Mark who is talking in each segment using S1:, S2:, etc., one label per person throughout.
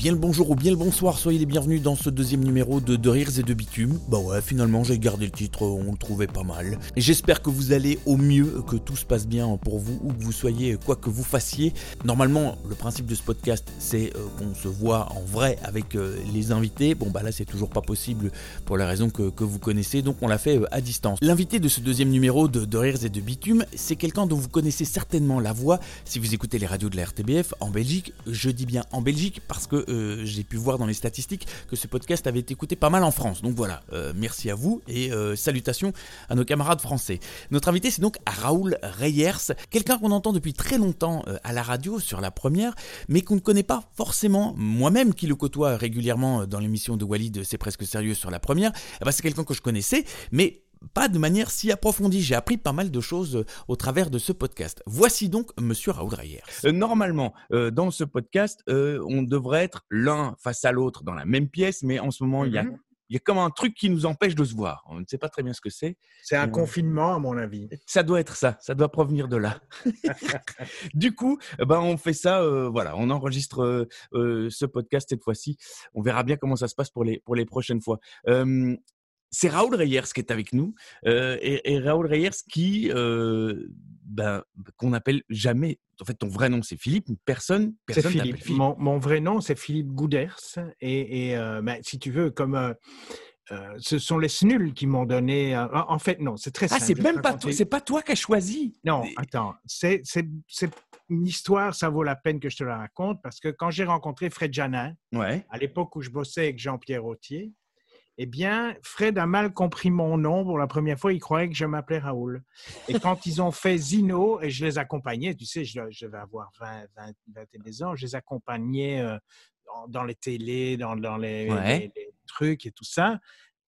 S1: Bien le bonjour ou bien le bonsoir, soyez les bienvenus dans ce deuxième numéro de De Rires et de Bitume. Bah ouais, finalement j'ai gardé le titre, on le trouvait pas mal. J'espère que vous allez au mieux, que tout se passe bien pour vous, ou que vous soyez quoi que vous fassiez. Normalement, le principe de ce podcast, c'est euh, qu'on se voit en vrai avec euh, les invités. Bon bah là c'est toujours pas possible pour la raison que, que vous connaissez, donc on l'a fait euh, à distance. L'invité de ce deuxième numéro de De Rires et de Bitume, c'est quelqu'un dont vous connaissez certainement la voix si vous écoutez les radios de la RTBF en Belgique. Je dis bien en Belgique parce que euh, j'ai pu voir dans les statistiques que ce podcast avait été écouté pas mal en France. Donc voilà, euh, merci à vous et euh, salutations à nos camarades français. Notre invité, c'est donc Raoul Reyers, quelqu'un qu'on entend depuis très longtemps à la radio sur la première, mais qu'on ne connaît pas forcément. Moi-même, qui le côtoie régulièrement dans l'émission de Walid, c'est presque sérieux sur la première, eh ben, c'est quelqu'un que je connaissais, mais pas de manière si approfondie. J'ai appris pas mal de choses euh, au travers de ce podcast. Voici donc Monsieur Raoul Reyers. Euh, normalement, euh, dans ce podcast, on devrait être l'un face à l'autre dans la même pièce, mais en ce moment, il y a
S2: Mhm.
S1: il y a comme un truc qui nous empêche de se voir. On ne sait pas très bien ce que c'est.
S2: C'est un confinement, à mon avis.
S1: Ça doit être ça, ça doit provenir de là. du coup, eh ben on fait ça, euh, voilà, on enregistre euh, euh, ce podcast cette fois-ci. On verra bien comment ça se passe pour les, pour les prochaines fois. C'est Raoul Reyers qui est avec nous, euh, et, et Raoul Reyers qui, euh, ben, qu'on appelle jamais. En fait, ton vrai nom c'est Philippe, personne,
S2: C'est
S1: personne t'appelle
S2: Philippe. Mon, mon vrai nom, c'est Philippe Gouders. Et, et, euh, ben, si tu veux, comme ce sont les SNUL qui m'ont donné. en fait, non, c'est très
S1: Ah,
S2: simple.
S1: c'est
S2: vais te
S1: même pas toi, c'est pas toi qui as choisi.
S2: Non, attends. C'est c'est- c'est une histoire, ça vaut la peine que je te la raconte parce que quand j'ai rencontré Fred Janin,
S1: Ouais.
S2: à l'époque où je bossais avec Jean-Pierre Autier, eh bien, Fred a mal compris mon nom pour la première fois. Il croyait que je m'appelais Raoul. Et quand ils ont fait Zino, et je les accompagnais, tu sais, je, je vais avoir 20, 20, 21 ans, je les accompagnais euh, dans, dans les télés, dans, dans les,
S1: Ouais.
S2: les- les trucs et tout ça.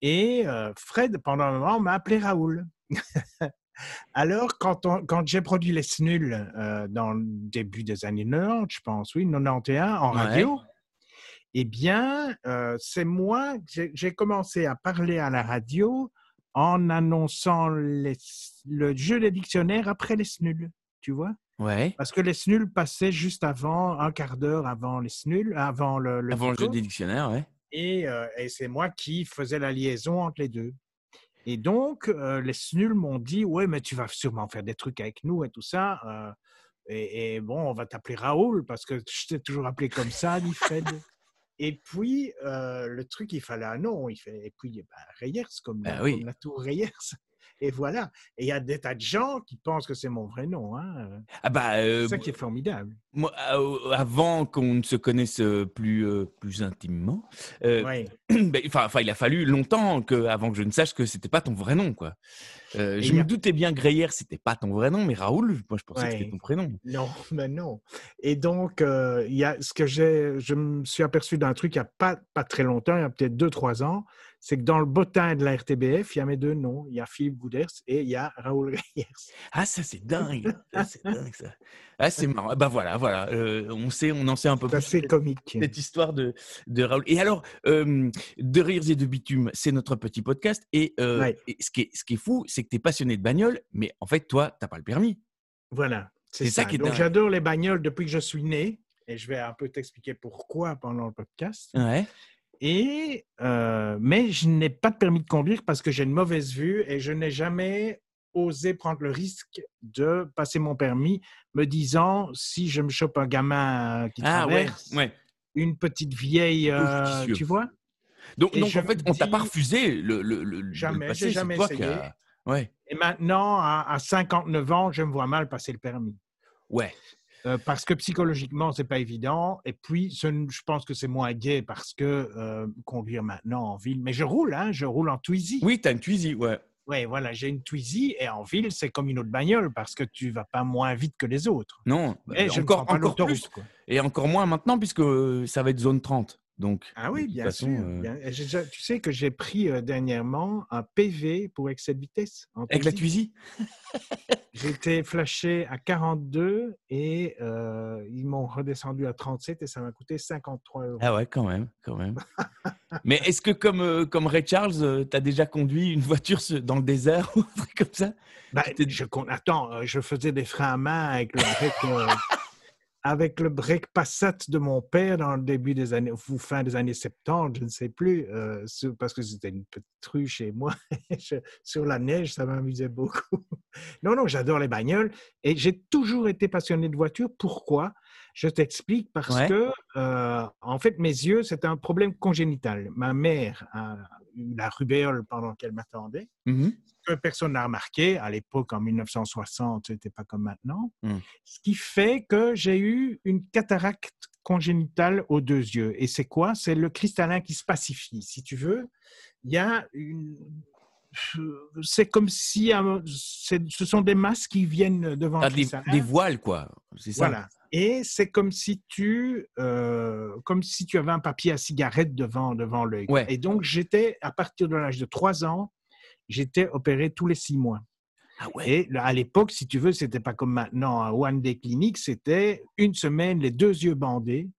S2: Et euh, Fred, pendant un moment, m'a appelé Raoul. Alors, quand, j'ai produit Les Snuls euh, dans le début des années 90, je pense, oui, 91, en
S1: Ouais.
S2: Eh bien, euh, c'est moi, j'ai commencé à parler à la radio en annonçant les- le jeu des dictionnaires après les snuls, tu vois?
S1: Ouais.
S2: Parce que les snuls passaient juste avant, un quart d'heure avant les snuls, avant le, le
S1: Avant le jeu des dictionnaires, ouais.
S2: Et, euh, et c'est moi qui faisais la liaison entre les deux. Et donc, euh, les snuls m'ont dit Ouais, mais tu vas sûrement faire des trucs avec nous et tout ça. euh, et, et bon, on va t'appeler Raoul parce que je t'ai toujours appelé comme ça, dit Fred. Et puis, euh, le truc, il fallait un nom. Il fait, et puis, bah, Reyers, comme, comme
S1: oui.
S2: la tour Reyers. Et voilà. Et il y a des tas de gens qui pensent que c'est mon vrai nom. Hein.
S1: Ah bah, euh,
S2: C'est ça qui est formidable.
S1: Moi, euh, avant qu'on ne se connaisse euh, plus, euh, plus intimement, euh, ben, enfin, il a fallu longtemps que, avant que je ne sache que c'était pas ton vrai nom, quoi. Euh, je me
S2: a-
S1: doutais bien que Greyer, c'était pas ton vrai nom, mais Raoul, moi, je pensais que c'était ton prénom.
S2: Non, mais non. Et donc, euh, il y a ce que j'ai, je me suis aperçu d'un truc il n'y a pas, pas très longtemps, il y a peut-être deux, trois ans, c'est que dans le bottin de la RTBF, il y a mes deux noms. Il y a Philippe Gouders et il y a Raoul Reyers.
S1: Ah, ça, c'est dingue. Ah, c'est dingue, ça. Ah, c'est marrant. Bah voilà, voilà. euh, on sait, on en sait un peu
S2: C'est
S1: plus. sur
S2: comique.
S1: cette histoire de, de Raoul. Et alors, euh, De Rires et de Bitume, c'est notre petit podcast. Et, euh,
S2: Ouais.
S1: et ce, qui est, ce qui est fou, c'est que tu es passionné de bagnole, mais en fait, toi, tu pas le permis.
S2: Voilà, c'est
S1: C'est ça
S2: ça.
S1: qui est
S2: donc, j'adore les bagnoles depuis que je suis né. Et je vais un peu t'expliquer pourquoi pendant le podcast.
S1: Ouais.
S2: Et, euh, mais je n'ai pas de permis de conduire parce que j'ai une mauvaise vue et je n'ai jamais osé prendre le risque de passer mon permis, me disant si je me chope un gamin qui
S1: Ah
S2: traverse,
S1: ouais.
S2: une petite vieille, euh, tu vois?
S1: Donc, donc en fait, on t'a pas refusé le, le, le, de le
S2: Jamais, jamais essayé.
S1: Ouais,
S2: Et maintenant, à, à 59 ans, je me vois mal passer le permis.
S1: ouais.
S2: Euh, parce que psychologiquement, c'est pas évident. Et puis, ce je pense que c'est moins gai parce que euh, conduire maintenant en ville. Mais je roule, hein, je roule en Twizy.
S1: Oui, t'as une Twizy, ouais.
S2: Oui, voilà, j'ai une Twizy et en ville, c'est comme une autre bagnole parce que tu vas pas moins vite que les autres.
S1: Non, bah,
S2: Et ne
S1: encore,
S2: prends pas
S1: encore
S2: l'autoroute.
S1: plus.
S2: quoi.
S1: Et encore moins maintenant, puisque euh, ça va être zone 30. Donc,
S2: Ah oui, bien
S1: façon,
S2: sûr.
S1: euh,
S2: bien. Déjà- Tu sais que j'ai pris euh, dernièrement un PV pour excès de vitesse. en
S1: Avec la
S2: J'ai été flashé à 42 et euh, ils m'ont redescendu à 37 et ça m'a coûté 53 euros.
S1: Ah ouais, quand même, quand même. Mais est-ce que comme, euh, comme Ray Charles, tu as déjà conduit une voiture dans le désert ou un truc comme ça?
S2: Je, con- attends, je faisais des freins à main avec le avec, le break passat de mon père dans le début des années, ou fin des années 70, je ne sais plus, euh, parce que c'était une petite rue chez moi. Je- sur la neige, ça m'amusait beaucoup. non, non, j'adore les bagnoles et j'ai toujours été passionné de voitures. Pourquoi? Je t'explique parce
S1: Ouais.
S2: que, euh, en fait, mes yeux, c'est un problème congénital. Ma mère a eu la rubéole pendant qu'elle m'attendait
S1: Mhm.
S2: que personne n'a remarqué. À l'époque, en 1960, c'était pas comme maintenant.
S1: Mm.
S2: Ce qui fait que j'ai eu une cataracte congénitale aux deux yeux. Et c'est quoi? C'est le cristallin qui se pacifie. Si tu veux, il y a une. C'est comme si c'est- ce sont des masses qui viennent devant
S1: Ah, des, des voiles, quoi. C'est ça.
S2: Voilà. Et c'est comme si tu, euh, comme si tu avais un papier à cigarette devant, devant l'œil.
S1: Ouais.
S2: Et donc, j'étais, à partir de l'âge de 3 ans, j'étais opéré tous les 6 mois.
S1: Ah ouais.
S2: Et à l'époque, si tu veux, c'était pas comme maintenant un One Day Clinic, c'était une semaine, les deux yeux bandés.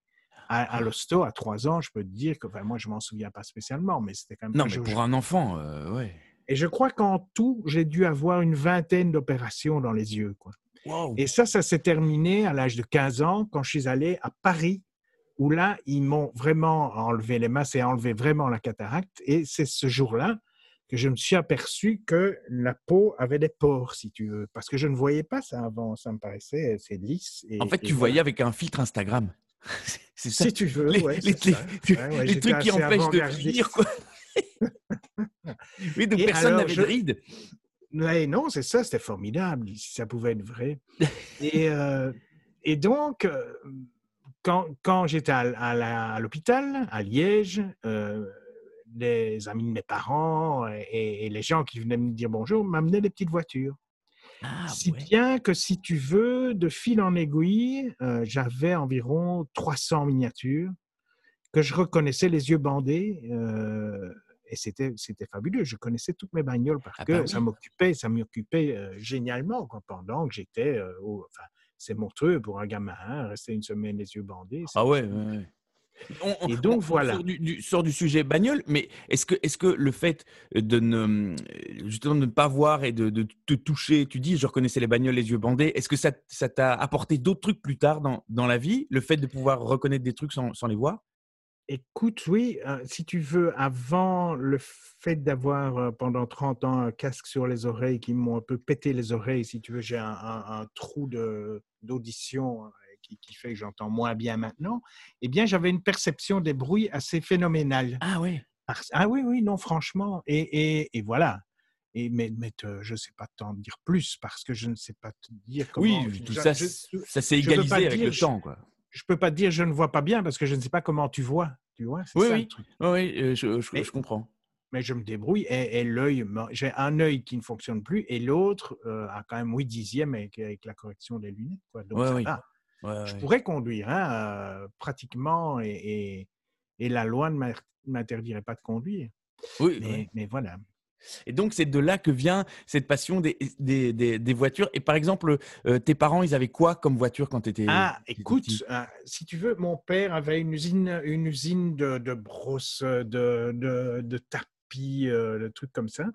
S2: À, à l'hosto, à 3 ans, je peux te dire que, enfin, moi, je m'en souviens pas spécialement, mais c'était quand même.
S1: Non, mais pour un enfant, euh, ouais.
S2: Et je crois qu'en tout, j'ai dû avoir une vingtaine d'opérations dans les yeux, quoi.
S1: Wow.
S2: Et ça, ça s'est terminé à l'âge de 15 ans quand je suis allé à Paris, où là, ils m'ont vraiment enlevé les masses et enlevé vraiment la cataracte. Et c'est ce jour-là que je me suis aperçu que la peau avait des pores, si tu veux, parce que je ne voyais pas ça avant. Ça me paraissait c'est lisse. Et,
S1: En fait,
S2: et
S1: tu
S2: voilà.
S1: voyais avec un filtre Instagram. C'est ça.
S2: Si tu veux,
S1: les,
S2: ouais,
S1: les-
S2: c'est ça.
S1: les-
S2: Ouais, ouais,
S1: les
S2: j'étais
S1: trucs qui empêchent de vieillir, quoi. oui, donc
S2: Et
S1: personne n'avait
S2: je-
S1: de rides.
S2: Ouais, non, c'est ça, c'était formidable, si ça pouvait être vrai. Et, euh, et donc, euh, quand, quand j'étais à, à la- à l'hôpital, à Liège, euh, les amis de mes parents et, et les gens qui venaient me dire bonjour m'amenaient des petites voitures.
S1: Ah,
S2: si
S1: ouais.
S2: bien que, si tu veux, de fil en aiguille, euh, j'avais environ 300 miniatures que je reconnaissais les yeux bandés. euh, et c'était, c'était fabuleux. Je connaissais toutes mes bagnoles parce
S1: Ah
S2: que
S1: bah
S2: ça m'occupait, ça m'occupait euh, génialement quoi, pendant que j'étais euh, au- enfin, c'est monstrueux pour un gamin, hein, rester une semaine les yeux bandés.
S1: Ah ouais, ouais, ouais. On- on-
S2: Et donc,
S1: on- on
S2: voilà.
S1: Sort du, du- sort du sujet bagnole, mais est-ce que, est que le fait de ne, justement de ne pas voir et de, de te toucher, tu dis je reconnaissais les bagnoles les yeux bandés, est-ce que ça ça t'a apporté d'autres trucs plus tard dans, dans la vie, le fait de pouvoir reconnaître des trucs sans, sans les voir?
S2: Écoute, oui, euh, si tu veux, avant le fait d'avoir euh, pendant 30 ans un casque sur les oreilles qui m'ont un peu pété les oreilles, si tu veux, j'ai un, un- un trou de- d'audition euh, qui, qui fait que j'entends moins bien maintenant, eh bien, j'avais une perception des bruits assez phénoménale.
S1: Ah ouais.
S2: Parce- Ah oui, oui, non, franchement. Et, et- et voilà. Et, mais mais te- je ne sais pas t'en dire plus parce que je ne sais pas te dire comment.
S1: Oui, tout
S2: je-
S1: ça,
S2: je-
S1: ça s'est égalisé avec
S2: dire,
S1: le temps, quoi.
S2: Je peux pas te dire je ne vois pas bien parce que je ne sais pas comment tu vois. Tu vois,
S1: Oui,
S2: ça
S1: oui.
S2: le truc.
S1: Oui, oui, euh, je, je-
S2: Mais-
S1: je comprends.
S2: Mais je me débrouille et, et l'œil, j'ai un œil qui ne fonctionne plus et l'autre euh, a quand même 8 dixièmes avec, avec la correction des lunettes. Quoi. Donc
S1: Ouais,
S2: ça
S1: oui.
S2: va.
S1: Ouais,
S2: Je
S1: ouais.
S2: pourrais conduire hein, euh, pratiquement et, et- et la loi ne m'in- m'interdirait pas de conduire.
S1: Oui,
S2: mais voilà.
S1: Et donc, c'est de là que vient cette passion des, des, des- des voitures. Et par exemple, euh, tes parents, ils avaient quoi comme voiture quand tu étais.
S2: Ah, écoute, euh, si tu veux, mon père avait une usine, une usine de, de brosses, de, de, de tapis, euh, de trucs comme ça,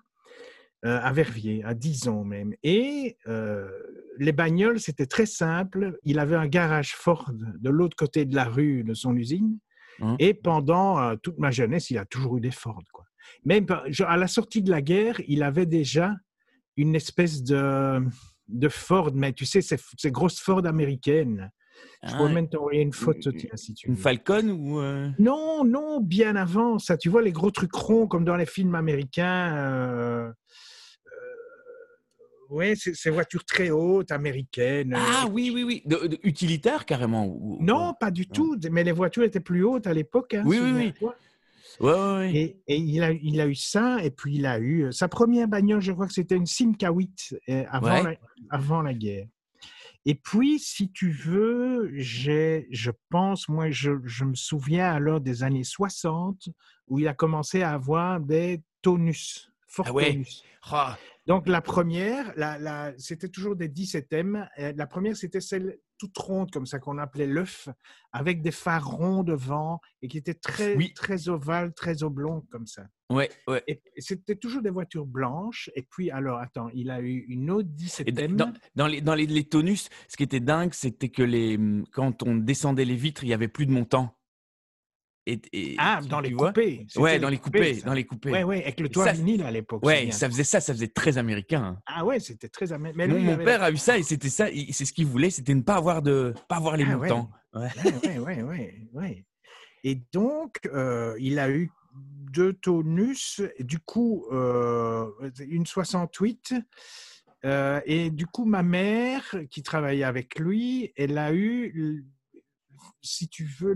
S2: euh, à Verviers, à Dison même. Et les bagnoles, c'était très simple. Il avait un garage Ford de l'autre côté de la rue de son usine.
S1: Hein?
S2: Et pendant toute ma jeunesse, il a toujours eu des Ford. Quoi. Même à la sortie de la guerre, il avait déjà une espèce de, de Ford, mais tu sais, ces, ces grosses Ford américaines. Je
S1: Ah,
S2: pourrais même t'envoyer une photo,
S1: une-
S2: tiens, si tu
S1: une. Falcon ou. euh,
S2: Non, non, bien avant ça. Tu vois les gros trucs ronds comme dans les films américains. Euh, oui, ces voitures très hautes américaines.
S1: Ah
S2: euh,
S1: oui, oui, oui. De, de- utilitaire carrément.
S2: Non,
S1: pas
S2: pas du tout. Mais les voitures étaient plus hautes à l'époque. hein,
S1: Oui, oui, oui. Ouais, ouais, ouais.
S2: Et, et il, a, il a eu ça, et puis il a eu euh, sa première bagnole, je crois que c'était une Simca 8 euh, avant,
S1: Ouais.
S2: la, avant la guerre. Et puis, si tu veux, j'ai, je pense, moi, je, je me souviens alors des années 60 où il a commencé à avoir des tonus, Ford
S1: Ah ouais.
S2: tonus.
S1: Ah,
S2: Donc, la première, la, la- c'était toujours des 17M. Euh, La première, c'était celle toute ronde comme ça qu'on appelait l'œuf, avec des phares ronds devant et qui étaient très, très ovales, très oblongs comme ça.
S1: Ouais, ouais.
S2: Et, c'était toujours des voitures blanches. Et puis, alors, attends, il a eu une Audi 17
S1: Dans, dans, les, dans les, tonus, ce qui était dingue, c'était que les, quand on descendait les vitres, il n'y avait plus de montant.
S2: Et, ah, dans les coupés.
S1: Ouais, dans les coupés, dans les coupés.
S2: Ouais, ouais, avec le toit vinyle à l'époque.
S1: Ouais, ça faisait ça, ça faisait très américain. Hein.
S2: Ah ouais, c'était très américain.
S1: Mon, père a eu ça et c'était ça, c'est ce qu'il voulait, c'était ne pas avoir de, pas avoir les ah, montants.
S2: Ouais, ouais, ouais, ouais, Et donc, euh, il a eu deux tonus, du coup, euh, une 68. Euh, et du coup, ma mère, qui travaillait avec lui, elle a eu si tu veux,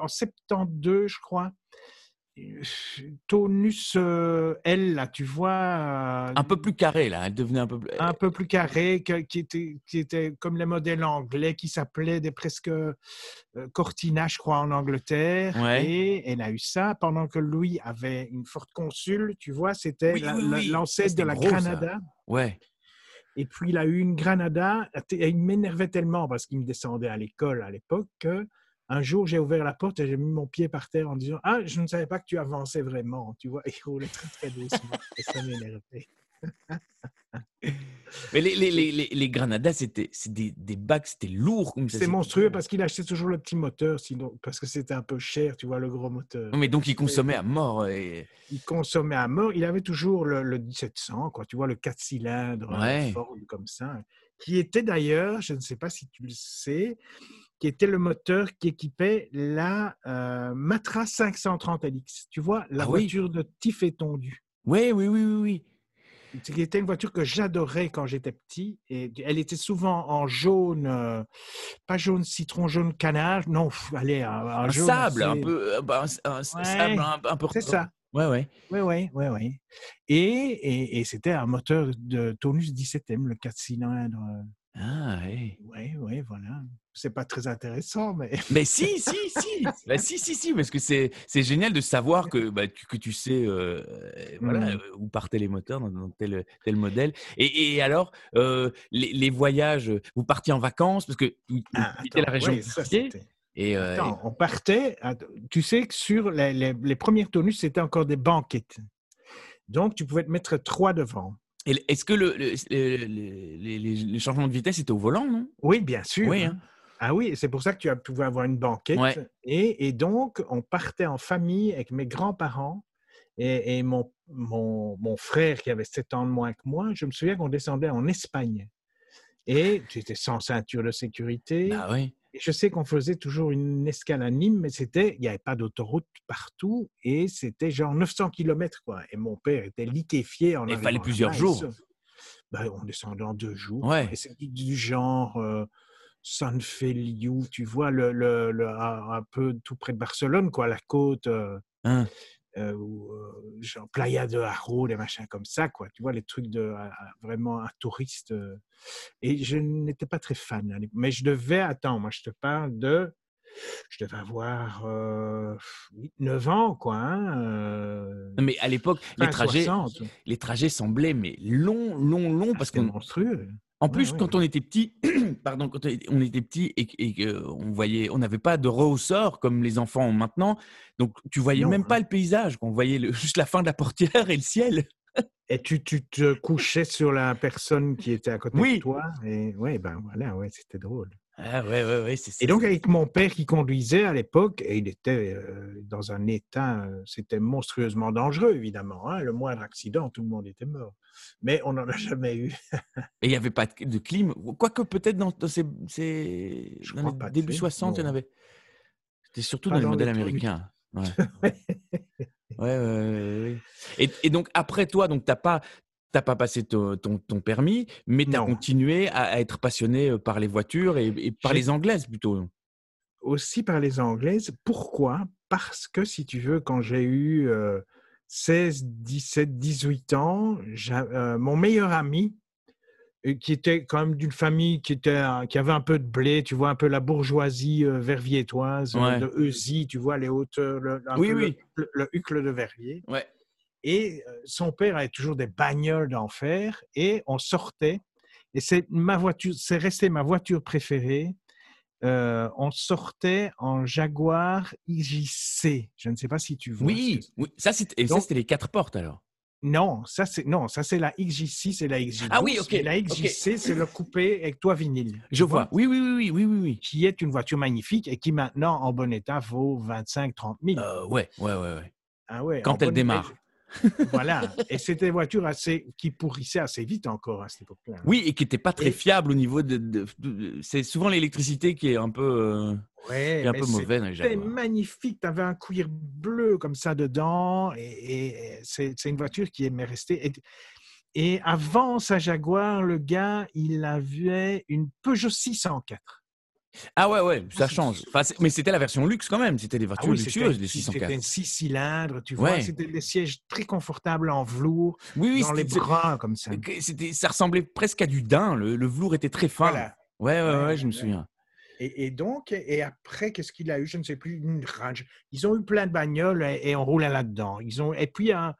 S2: en 72, je crois, tonus euh, L, là, tu vois.
S1: Euh, un peu plus carré, là. Elle devenait un peu plus.
S2: Un peu plus carré, qui, était, qui était comme les modèles anglais, qui s'appelaient des presque euh, Cortina, je crois, en Angleterre. Et elle a eu ça pendant que Louis avait une forte consul, tu vois, c'était l'ancêtre de la Granada.
S1: Ouais.
S2: Et puis, il a eu une Granada. Il m'énervait tellement parce qu'il me descendait à l'école à l'époque que un jour, j'ai ouvert la porte et j'ai mis mon pied par terre en disant Ah, je ne savais pas que tu avançais vraiment. Tu vois, il roulait très, très doucement. et ça m'énervait.
S1: Mais les, les, les, les Granadas, c'était des, des bacs, c'était lourd.
S2: C'était monstrueux parce qu'il achetait toujours le petit moteur, sinon, parce que c'était un peu cher, tu vois, le gros moteur.
S1: Mais donc, il consommait à mort. Et...
S2: Il consommait à mort. Il avait toujours le, le 1700, quoi, tu vois, le 4 cylindres,
S1: ouais.
S2: comme ça, qui était d'ailleurs, je ne sais pas si tu le sais, qui était le moteur qui équipait la euh, Matra 530 LX. Tu vois, la ah voiture de Tiff étendu.
S1: Oui, oui, oui, oui, oui.
S2: C'était une voiture que j'adorais quand j'étais petit. Et elle était souvent en jaune, euh, pas jaune citron, jaune canard. Non, allez, un,
S1: un sable, un peu, euh, bah, un, sable un, peu.
S2: C'est ça.
S1: Ouais, ouais.
S2: Ouais, ouais, ouais, ouais. Et, et, et c'était un moteur de tonus 17M, le 4 cylindres.
S1: Ah, oui.
S2: Oui, oui, voilà. C'est pas très intéressant, mais.
S1: Mais si, si, si. bah, si, si, si, parce que c'est, c'est génial de savoir que, bah, tu, que tu sais euh, voilà, mmh. où partaient les moteurs dans, tel, tel modèle. Et, et alors, euh, les, les, voyages, vous partiez en vacances parce que vous
S2: ah,
S1: la région
S2: oui, et, euh, attends, on partait. Tu sais que sur les, les, les premiers tonus, c'était encore des banquettes. Donc, tu pouvais te mettre trois devant.
S1: Est-ce que le, les, changements de vitesse étaient au volant, non?
S2: Oui, bien sûr.
S1: Oui, hein.
S2: Ah oui, c'est pour ça que tu as pouvais avoir une banquette. Et, donc, on partait en famille avec mes grands-parents et, mon, mon, mon, frère qui avait 7 ans de moins que moi. Je me souviens qu'on descendait en Espagne. Et tu étais sans ceinture de sécurité.
S1: Ah oui
S2: je sais qu'on faisait toujours une escale à Nîmes, mais c'était, il n'y avait pas d'autoroute partout et c'était genre 900 km, quoi. Et mon père était liquéfié en
S1: Il fallait plusieurs jours.
S2: Ben, on descendait en deux jours.
S1: Ouais.
S2: Et c'est du, genre euh, San Feliu, tu vois, le, le, un peu tout près de Barcelone, quoi, la côte. Euh,
S1: hein.
S2: Euh, euh, genre Playa de Haro, des machins comme ça, quoi. Tu vois, les trucs de vraiment un touriste. Euh. et je n'étais pas très fan. Mais je devais, attends, moi je te parle de. Je devais avoir 9 ans, quoi. Hein,
S1: mais à l'époque, les trajet les trajets semblaient mais longs, longs, longs.
S2: Ah, parce que monstrueux.
S1: En plus, quand on était petit, pardon, quand on était petit et, qu'on voyait, on n'avait pas de rehausseur comme les enfants ont maintenant, donc tu voyais même pas le paysage, on voyait juste la fin de la portière et le ciel.
S2: Et tu, tu te couchais sur la personne qui était à côté de toi. Et ouais, ben voilà, ouais, c'était drôle.
S1: Ah ouais, ouais, ouais, c'est
S2: Et donc, avec mon père qui conduisait à l'époque, et il était euh, dans un état, euh, c'était monstrueusement dangereux, évidemment. Hein. Le moindre accident, tout le monde était mort. Mais on n'en a jamais eu.
S1: et il n'y avait pas de clim. Quoique, peut-être dans, ces, ces dans les début 60, il y en avait. C'était surtout dans, les modèles américains. Ouais. ouais, ouais, et, et, donc, après toi, donc, tu n'as pas, t'as pas passé ton, ton, permis, mais tu as continué à, être passionné euh, par les voitures et, par les anglaises plutôt.
S2: Aussi par les anglaises. Pourquoi? Parce que si tu veux, quand j'ai eu 16, 17, 18 ans, euh, mon meilleur ami, euh, qui était quand même d'une famille qui, était, qui avait un peu de blé, tu vois, un peu la bourgeoisie verviétoise, de Eusie, tu vois, les hauteurs, le,
S1: oui, oui.
S2: le, le, hucle de Verviers.
S1: Ouais.
S2: Et son père avait toujours des bagnoles d'enfer et on sortait. Et c'est ma voiture, c'est resté ma voiture préférée. euh, on sortait en Jaguar XJC. Je ne sais pas si tu vois.
S1: Oui, oui. ça c'était et ça
S2: Donc-
S1: c'était les quatre portes alors.
S2: Non, ça c'est non, ça c'est la XJC, c'est la XJ.
S1: Ah oui, ok,
S2: La. XJC, c'est le coupé avec toit vinyle.
S1: Je vois. Oui, oui, oui, oui, oui, oui.
S2: Qui est une voiture magnifique et qui maintenant, en bon état, vaut 25-30 000.
S1: Euh, ouais, ouais, ouais, ouais.
S2: Ah ouais,
S1: quand elle
S2: bon-
S1: démarre.
S2: Voilà. Et c'était des voitures assez, qui pourrissaient assez vite encore à cette époque-là.
S1: Oui, et qui n'était pas très
S2: Et-
S1: fiable au niveau de. de- de- c'est souvent l'électricité qui est un peu, euh,
S2: Ouais,
S1: est un
S2: mais
S1: peu mauvaise
S2: C'était magnifique. Tu avais un cuir bleu comme ça dedans. Et, et c'est une voiture qui aimait rester. Et, et avant sa Jaguar, le gars, il avait une Peugeot 604.
S1: Ah ouais, ouais, ça
S2: c'est-
S1: change. Enfin, mais c'était la version luxe quand même. C'était des
S2: Ah
S1: voitures
S2: oui, c'était
S1: luxueuses, les
S2: c'était
S1: 604.
S2: une 6 cylindres, tu vois.
S1: Ouais.
S2: C'était des sièges très confortables en velours,
S1: Oui, oui,
S2: dans les bras comme ça.
S1: ça ressemblait presque à du daim. Le, le velours était très fin.
S2: Voilà.
S1: Ouais, ouais, ouais,
S2: Ouais,
S1: je me souviens.
S2: Et, et donc, et après, qu'est-ce qu'il a eu? Je ne sais plus, une Range. Ils ont eu plein de bagnoles et, et on roulait là-dedans. Ils ont, et puis, à,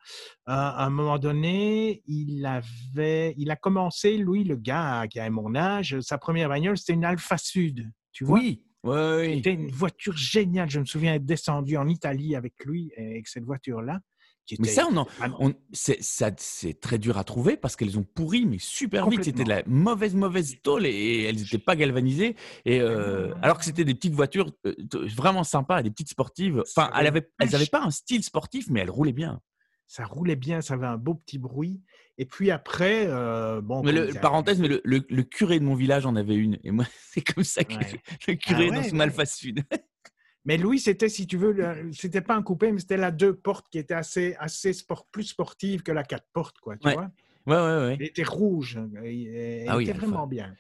S2: un moment donné, il, avait, il a commencé, lui, le gars qui a mon âge, sa première bagnole, c'était une Alfa Sud. Tu vois?
S1: Oui, ouais.
S2: C'était une voiture géniale. Je me souviens être descendu en Italie avec lui, et avec cette voiture-là. Qui
S1: Mais ça, on en-
S2: Ah non.
S1: on- c'est, très dur à trouver parce qu'elles ont pourri, mais super vite. C'était de la mauvaise, mauvaise tôle et, elles n'étaient pas galvanisées. Et, euh, alors que c'était des petites voitures euh, vraiment sympas, des petites sportives. Enfin, elles avaient, elles
S2: pêche.
S1: avaient pas un style sportif, mais elles roulaient bien.
S2: ça roulait bien, ça avait un beau petit bruit. Et puis après, euh, bon.
S1: Mais le, parenthèse, mais le, le- le curé de mon village en avait une. Et moi, c'est comme ça que
S2: Ouais.
S1: le curé
S2: Ah
S1: dans
S2: ouais,
S1: son
S2: ouais.
S1: Alpha Sud.
S2: Mais Louis, c'était, si tu veux, c'était pas un coupé, mais c'était la deux portes qui était assez, assez sport, plus sportive que la quatre portes, quoi. Tu
S1: Ouais.
S2: vois
S1: Ouais, ouais, ouais.
S2: Elle était rouge. hein, Elle,
S1: Ah
S2: était vraiment bien.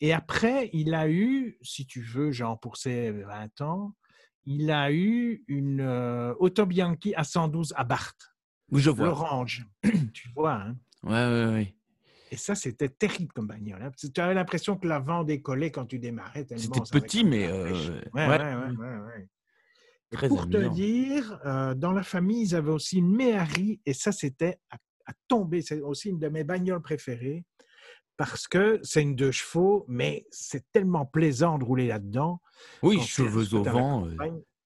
S2: Et après, il a eu, si tu veux, genre pour ses 20 ans, il a eu une euh, Auto Bianchi à 112 à Barthes,
S1: Oui, je vois.
S2: l'orange. tu vois, hein
S1: Ouais, ouais, ouais.
S2: Et ça, c'était terrible comme bagnole. hein. Tu avais l'impression que l'avant décollait quand tu démarrais. tellement
S1: C'était petit, mais, euh,
S2: Ouais,
S1: ouais.
S2: ouais. Et
S1: Très
S2: pour te dire, euh, dans la famille, ils avaient aussi une Méhari, et ça, c'était à, à tomber. C'est aussi une de mes bagnoles préférées, parce que c'est une deux chevaux, mais c'est tellement plaisant de rouler là-dedans.
S1: Oui, cheveux au vent. euh.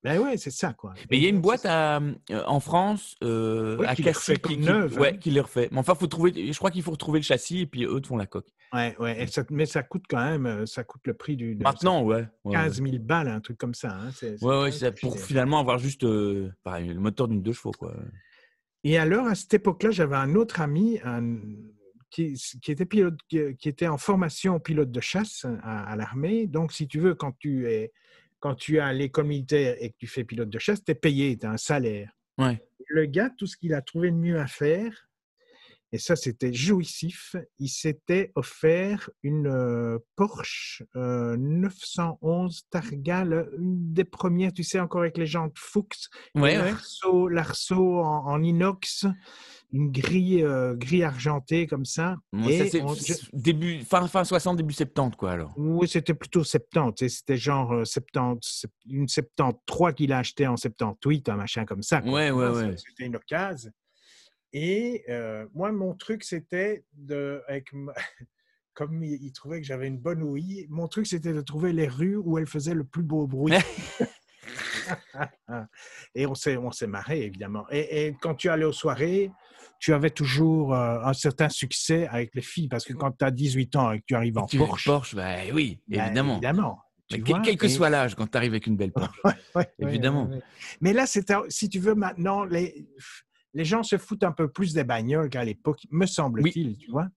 S2: Ben oui, c'est ça, quoi.
S1: Mais il y a une
S2: donc,
S1: boîte à, euh, en France, euh, à
S2: qui les
S1: Cassis, qui,
S2: neuve,
S1: ouais,
S2: hein.
S1: qui les refait. Mais enfin, faut trouver. Je crois qu'il faut retrouver le châssis et puis eux te font la coque.
S2: Ouais, ouais, et ça- mais ça coûte quand même, euh, ça coûte le prix du. de-
S1: Maintenant, ouais. Ouais,
S2: coûte 15 000 balles, un truc comme ça. hein.
S1: Ouais, ouais, pour finalement avoir juste euh, pareil, le moteur d'une deux chevaux, quoi.
S2: Et alors, à cette époque-là, j'avais un autre ami un- qui, qui était pilote, qui, qui était en formation pilote de chasse à, à l'armée. Donc, si tu veux, quand tu es quand tu es à l'école militaire et que tu fais pilote de chasse, tu es payé, tu as un salaire.
S1: Ouais.
S2: Le gars, tout ce qu'il a trouvé de mieux à faire, et ça, c'était jouissif, il s'était offert une euh, Porsche euh, 911 Targa, le- une des premières, tu sais, encore avec les jantes Fuchs,
S1: Ouais, ouais.
S2: l'arceau, en, en inox, une grille, euh, grille argentée comme ça. Et
S1: ça, c'est
S2: on-
S1: c'est début, fin, fin 60, début 70, quoi, alors.
S2: Oui, c'était plutôt 70. tu sais, C'était genre euh, 70, sept- une 73 qu'il a acheté en 78, un machin comme ça. quoi.
S1: Ouais, ouais,
S2: Ça,
S1: ouais.
S2: C'était une occasion. Et euh, moi, mon truc, c'était de. Avec, comme il, trouvait que j'avais une bonne ouïe, mon truc, c'était de trouver les rues où elle faisait le plus beau bruit. et on s'est, on s'est marré, évidemment. Et, et quand tu allais aux soirées, tu avais toujours euh, un certain succès avec les filles, parce que quand tu as 18 ans et que tu arrives en
S1: Tu-
S2: Porsche,
S1: Porsche, bah oui,
S2: ben,
S1: évidemment.
S2: tu
S1: quel,
S2: vois,
S1: quel que
S2: et-
S1: soit l'âge, quand tu arrives avec une belle Porsche.
S2: Ouais, ouais,
S1: Évidemment.
S2: ouais. Mais là, c'était, si tu veux, maintenant, les, les gens se foutent un peu plus des bagnoles qu'à l'époque, me semble-t-il, tu vois.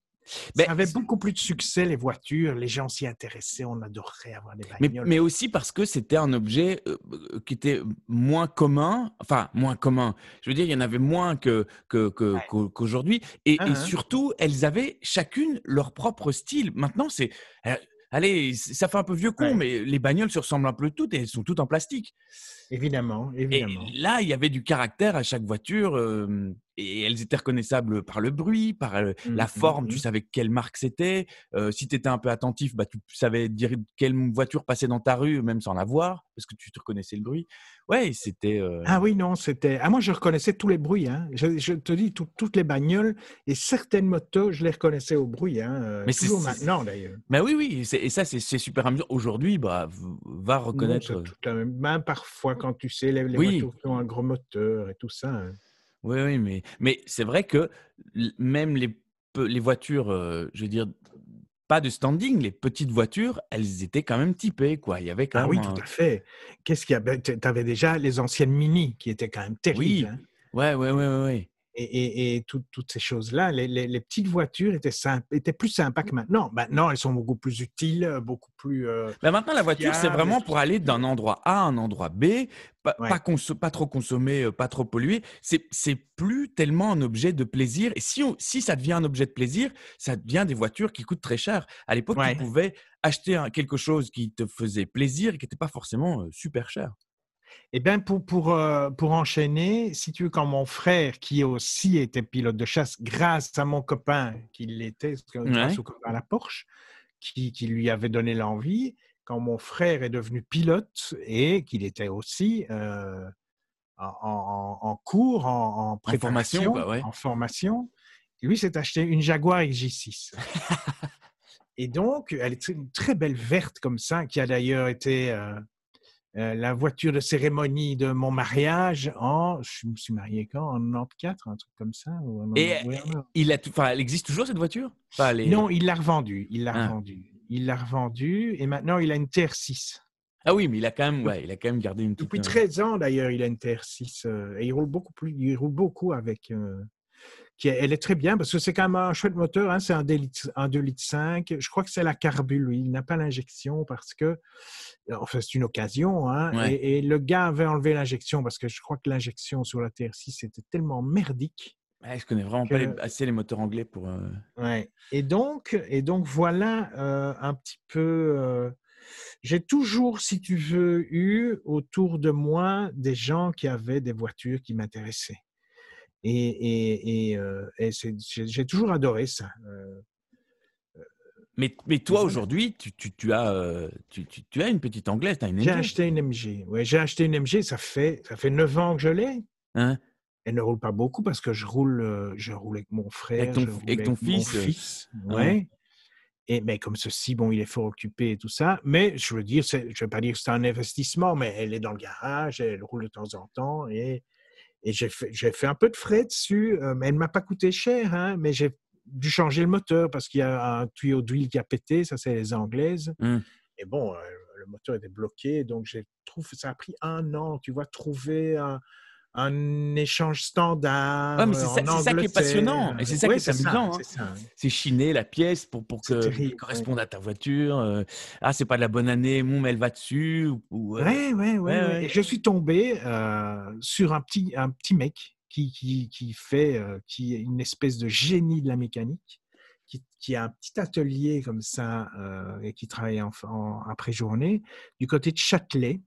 S1: Ben,
S2: ça avait beaucoup plus de succès, les voitures, les gens s'y intéressaient, on adorerait avoir des bagnoles.
S1: mais aussi parce que c'était un objet euh, euh, qui était moins commun, enfin moins commun. Je veux dire, il y en avait moins que que- que-
S2: Ouais.
S1: qu'aujourd'hui, et, et
S2: hein.
S1: surtout, elles avaient chacune leur propre style. Maintenant, c'est euh, allez, ça fait un peu vieux con,
S2: Ouais.
S1: mais les bagnoles se ressemblent un peu toutes et elles sont toutes en plastique.
S2: Évidemment, évidemment.
S1: Et là, il y avait du caractère à chaque voiture. Et elles étaient reconnaissables par le bruit, par mmh, la
S2: mmh,
S1: forme. Tu
S2: mmh.
S1: savais quelle marque c'était. si tu étais un peu attentif, bah, tu savais dire quelle voiture passait dans ta rue, même sans la voir, parce que tu te reconnaissais le bruit. Ouais, c'était.
S2: Ah oui, non, c'était. Ah, moi, je reconnaissais tous les bruits. Hein. Je, te dis, toutes les bagnoles et certaines motos, je les reconnaissais au bruit. Hein. Mais toujours maintenant, d'ailleurs.
S1: Mais oui, oui. Et ça, c'est super amusant. Aujourd'hui, bah, va reconnaître.
S2: même parfois, quand tu sais, les, voitures qui ont un gros moteur et tout ça. Hein.
S1: Oui, oui, mais, mais c'est vrai que même les, les voitures, je veux dire, pas de standing, les petites voitures, elles étaient quand même typées, quoi. Il y avait quand
S2: ah
S1: oui,
S2: tout à fait. Qu'est-ce qu'il y a? Ben, Tu avais déjà les anciennes Mini qui étaient quand même terribles.
S1: Oui,
S2: hein.
S1: ouais, ouais, ouais, ouais
S2: et, toutes ces choses-là, les, petites voitures étaient, étaient plus sympas que maintenant. Maintenant, elles sont beaucoup plus utiles, euh, beaucoup plus. Euh,
S1: Mais maintenant, la voiture, c'est vraiment pour aller d'un endroit A à un endroit B, pas, pas, trop consommer, euh, pas trop polluer. C'est plus tellement un objet de plaisir. Et si, si ça devient un objet de plaisir, ça devient des voitures qui coûtent très cher. À l'époque, tu pouvais acheter quelque chose qui te faisait plaisir et qui n'était pas forcément super cher.
S2: Eh bien, pour, pour, euh, pour enchaîner, si tu veux, quand mon frère, qui aussi était pilote de chasse, grâce à mon copain qui l'était, grâce au copain à la Porsche, qui, qui lui avait donné l'envie, quand mon frère est devenu pilote et qu'il était aussi euh, en, en, cours, en, en préparation, en formation, lui s'est acheté une Jaguar XJ6. et donc, elle est une très belle verte comme ça, qui a d'ailleurs été... Euh, euh, la voiture de cérémonie de mon mariage en, je me suis marié quand? En 94, un truc comme ça.
S1: et il a, elle existe toujours cette voiture?
S2: Non, il l'a revendue. Il l'a ah. revendue. Il l'a revendue et maintenant il a une TR6.
S1: Ah oui, mais il a quand même, ouais, il a quand même gardé une petite.
S2: Depuis 13 euh, ans d'ailleurs, il a une TR6 euh, et il roule beaucoup plus, il roule beaucoup avec elle est très bien parce que c'est quand même un chouette moteur. Hein, c'est un, 2 litres 5. Je crois que c'est la carbule, Il n'a pas l'injection parce que, enfin, c'est une occasion. Hein, et, le gars avait enlevé l'injection parce que je crois que l'injection sur la TR6 était tellement merdique.
S1: Ouais, je connais vraiment pas assez les moteurs anglais pour. Euh,
S2: ouais. Et donc, et donc voilà euh, un petit peu. Euh, j'ai toujours, si tu veux, eu autour de moi des gens qui avaient des voitures qui m'intéressaient. Et, et, euh, j'ai toujours adoré ça. Euh,
S1: euh, mais, mais toi, aujourd'hui, tu, tu, tu, as, tu, tu, as une petite anglaise, as une
S2: J'ai acheté une MG. Ouais, j'ai acheté une MG, ça fait, ça fait 9 ans que je l'ai. Hein? Elle ne roule pas beaucoup parce que je roule, je roule avec mon frère.
S1: Avec ton, avec ton fils.
S2: fils ouais. Et, mais comme ceci, bon, il est fort occupé et tout ça. Mais je veux dire, je ne vais pas dire que c'est un investissement, mais elle est dans le garage, elle roule de temps en temps et et j'ai fait, fait, un peu de frais dessus, euh, mais elle ne m'a pas coûté cher, hein, mais j'ai dû changer le moteur parce qu'il y a un tuyau d'huile qui a pété, ça c'est les anglaises. Mmh. Et bon, euh, le moteur était bloqué, donc j'ai trouvé ça a pris un an, tu vois, trouver un, un échange standard.
S1: mais c'est ça, qui est passionnant. Et c'est ça qui est, amusant. Hein. C'est chiner la pièce pour, pour que corresponde à ta voiture. Euh, ah, c'est pas de la bonne année, moum, elle va dessus.
S2: Ou, ouais, ouais, ouais, Et je suis tombé euh, sur un petit, un petit mec qui, qui, qui fait, euh, qui est une espèce de génie de la mécanique. Qui, qui a un petit atelier comme ça et qui travaille en, en après-journée du côté de Châtelet,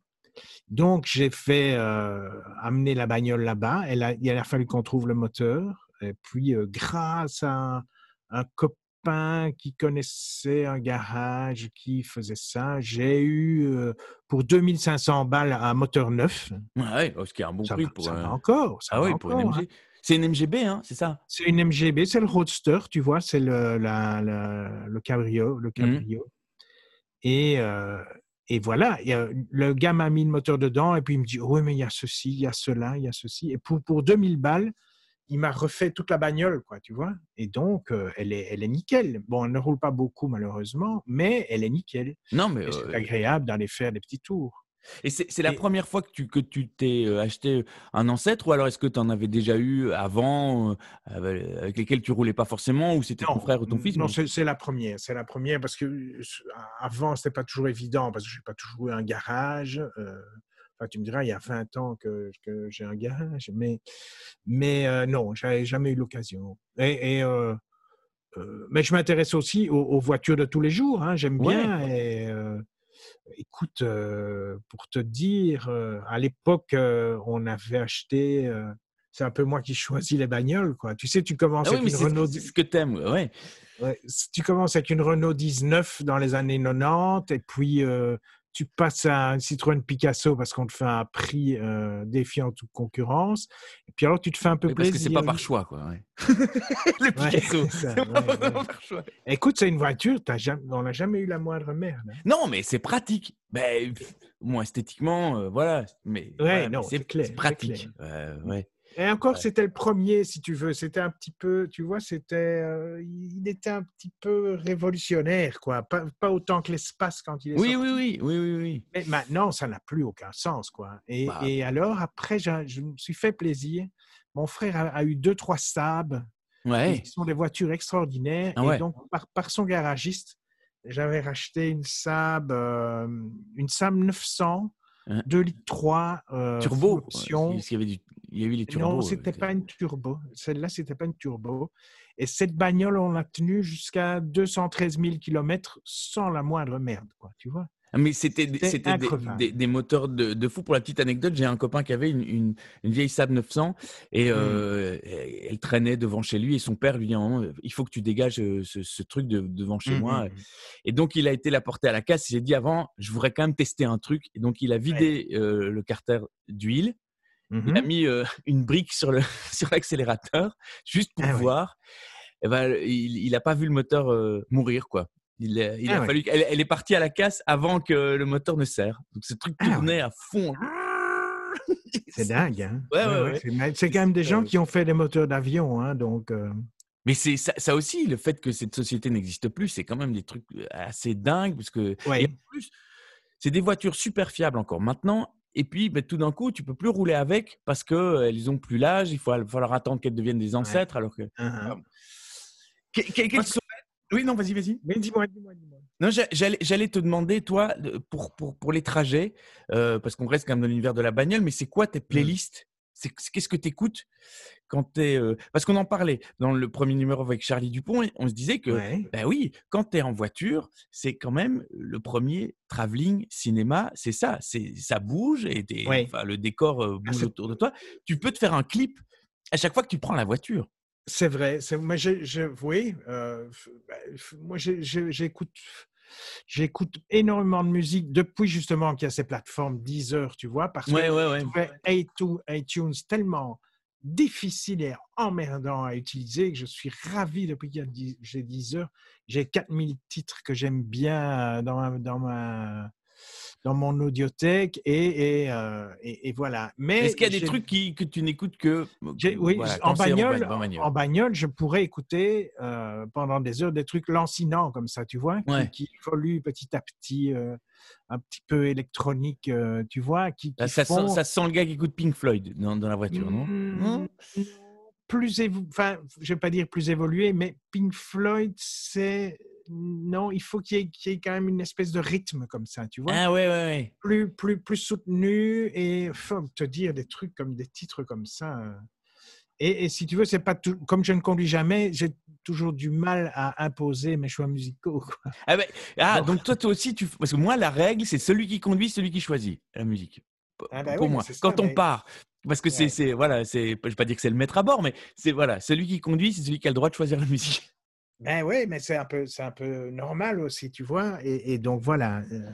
S2: donc, j'ai fait euh, amener la bagnole là-bas. il a fallu qu'on trouve le moteur. Et puis, euh, grâce à un, copain qui connaissait un garage qui faisait ça, j'ai eu euh, pour 2500 balles un moteur neuf.
S1: Ouais, ce qui est un bon prix
S2: pour. Ça encore. Ça ah oui, pour
S1: une MG. Hein. C'est une MGB, hein, c'est ça?
S2: C'est une MGB, c'est le Roadster, tu vois, c'est le, le cabrio. Le mmh. cabrio. Et, et voilà, le gars m'a mis le moteur dedans et puis il me dit Oui, mais il y a ceci, il y a cela, il y a ceci. Et pour, pour 2000 balles, il m'a refait toute la bagnole, quoi, tu vois? Et donc, euh, elle, est, elle est nickel. Bon, elle ne roule pas beaucoup, malheureusement, mais elle est nickel.
S1: Non, mais.
S2: C'est euh, agréable d'aller faire des petits tours.
S1: Et c'est la première fois que tu que tu t'es euh, acheté un ancêtre ou alors est-ce que tu en avais déjà eu avant euh, avec lesquels tu roulais pas forcément ou c'était ton frère ou ton fils
S2: Non, c'est la première. C'est la première parce que avant c'était pas toujours évident parce que j'ai pas toujours eu un garage. Euh, enfin, tu me diras, il y a 20 ans que, que j'ai un garage, mais mais non, j'avais jamais eu l'occasion. Et, mais je m'intéresse aussi aux, voitures de tous les jours. Hein, J'aime bien. Et, Écoute, euh, pour te dire, euh, à l'époque, euh, on avait acheté. c'est un peu moi qui choisis les bagnoles, quoi. Tu sais, tu commences
S1: Ah oui,
S2: avec une Renault.
S1: c'est ce que t'aimes, ouais.
S2: Tu commences avec une Renault 19 dans les années 90 et puis euh, tu passes à un Citroën Picasso parce qu'on te fait un prix euh, défiant toute concurrence. Et puis alors tu te fais un peu
S1: Oui, parce
S2: plaisir.
S1: que c'est pas par choix, quoi. ouais. le Picasso,
S2: ça,
S1: pas
S2: ouais,
S1: par choix.
S2: Écoute, c'est une voiture, jamais, on n'a jamais eu la moindre merde. hein.
S1: Non, mais c'est pratique. Pff, moi, esthétiquement, euh, voilà. Mais, mais
S2: non, c'est clair,
S1: pratique. Euh, ouais.
S2: Et encore, c'était le premier, si tu veux. C'était un petit peu, tu vois, c'était, euh, il était un petit peu révolutionnaire, quoi. Pas, pas autant que l'espace quand il est
S1: Oui,
S2: sorti.
S1: oui, oui, oui, oui, oui.
S2: Mais maintenant, ça n'a plus aucun sens, quoi. Et,
S1: Bah.
S2: et alors, après, j'ai- je me suis fait plaisir. Mon frère a, a eu deux, trois Saab,
S1: Ouais.
S2: qui sont des voitures extraordinaires.
S1: Ah ouais.
S2: Et donc, par, par son garagiste, j'avais racheté une Saab, euh, une Saab 900,
S1: Hein.
S2: 2 litres 3, euh,
S1: Turbo.
S2: option.
S1: Parce qu'il y avait du- il y a eu les turbos.
S2: Non,
S1: euh,
S2: c'était
S1: c'est-
S2: pas une turbo. Celle-là, c'était pas une turbo. Et cette bagnole, on l'a tenue jusqu'à 213 000 km sans la moindre merde, quoi. Tu vois
S1: Ah, Mais c'était des- moteurs de, de fou. Pour la petite anecdote, j'ai un copain qui avait une, une, une vieille Saab 900 et
S2: Mmh.
S1: euh, elle traînait devant chez lui et son père lui dit moment, il faut que tu dégages euh, ce, ce truc de- devant chez
S2: Mm,
S1: moi.
S2: mm, mm.
S1: Et donc, il a été la porter à la casse. S'est dit avant, je voudrais quand même tester un truc. Et donc, il a vidé euh, le carter d'huile. Il a
S2: Mhm.
S1: mis euh, une brique sur l'accélérateur juste pour
S2: Ah ouais.
S1: voir. Et ben, il n'a pas vu le moteur euh, mourir quoi. Il, a- il
S2: Ah
S1: a
S2: ouais.
S1: fallu qu'elle elle est partie à la casse avant que le moteur ne serre. Donc ce truc
S2: Ah ouais.
S1: tournait à fond.
S2: C'est dingue, hein. C'est mais c'est quand même des gens qui ont fait des moteurs d'avion, hein, donc... euh,
S1: Mais c'est ça, ça aussi, le fait que cette société n'existe plus, c'est quand même des trucs assez dingues parce que
S2: Ouais.
S1: c'est des voitures super fiables encore maintenant. Et puis, ben, tout d'un coup, tu peux plus rouler avec parce que euh, elles ont plus l'âge. Il faut va falloir attendre qu'elles deviennent des ancêtres. Alors que seraient- Oui, non, vas-y, vas-y.
S2: Mais dis-moi, dis-moi, dis-moi.
S1: Non, j'a- j'allais te demander, toi, pour, pour, pour les trajets, euh, parce qu'on reste quand même dans l'univers de la bagnole, mais c'est quoi tes playlists C'est c'est- Qu'est-ce que tu écoutes quand tu es. parce qu'on en parlait dans le premier numéro avec Charlie Dupont, on se disait que,
S2: Ouais.
S1: ben oui, quand tu es en voiture, c'est quand même le premier travelling cinéma, c'est ça, c'est ça bouge et t'es-
S2: Ouais.
S1: le décor euh, bouge autour de toi. Tu peux te faire un clip à chaque fois que tu prends la voiture.
S2: C'est vrai. c'est- Moi, je, je, oui, euh, moi, j'écoute, j'écoute énormément de musique depuis justement qu'il y a ces plateformes Deezer, tu vois, parce
S1: Ouais,
S2: que
S1: ouais,
S2: je
S1: ouais.
S2: trouvais iTunes, tellement difficile et emmerdant à utiliser que je suis ravi depuis que j'ai 10 heures. J'ai 4000 titres que j'aime bien euh, dans ma, dans ma dans mon audiothèque et, et, euh, et, et voilà. Mais
S1: Est-ce qu'il y a des trucs qui, que tu n'écoutes que.
S2: j'ai- oui,
S1: voilà,
S2: en, bagnole,
S1: en bagnole?
S2: en bagnole, je pourrais écouter euh, pendant des heures des trucs lancinants comme ça, tu vois, qui,
S1: Ouais.
S2: qui évoluent petit à petit, euh, un petit peu électronique, euh, tu vois, qui,
S1: ça,
S2: font...
S1: sent, ça sent le gars qui écoute Pink Floyd dans, dans la voiture, non?
S2: Mm,
S1: Non?
S2: plus évo- enfin, je vais pas dire plus évolué, mais Pink Floyd, c'est non, il faut qu'il y, ait- qu'il y ait quand même une espèce de rythme comme ça, tu vois,
S1: Ah ouais, ouais, ouais.
S2: plus plus plus soutenu et faut te dire des trucs comme des titres comme ça. euh. Et, et si tu veux, c'est pas tout, comme je ne conduis jamais, j'ai toujours du mal à imposer mes choix musicaux. quoi.
S1: Ah, ben, ah, donc toi, toi aussi, tu... parce que moi, la règle, c'est celui qui conduit, celui qui choisit la musique.
S2: Ah bah
S1: pour
S2: oui,
S1: moi,
S2: ça,
S1: quand on
S2: mais-
S1: part. Parce que c'est,
S2: Ouais.
S1: c'est, voilà, c'est, je vais pas dire que c'est le maître à bord, mais c'est, voilà, celui qui conduit, c'est celui qui a le droit de choisir la musique.
S2: Ben oui, mais c'est un peu, c'est un peu normal aussi, tu vois. Et, et donc voilà. euh,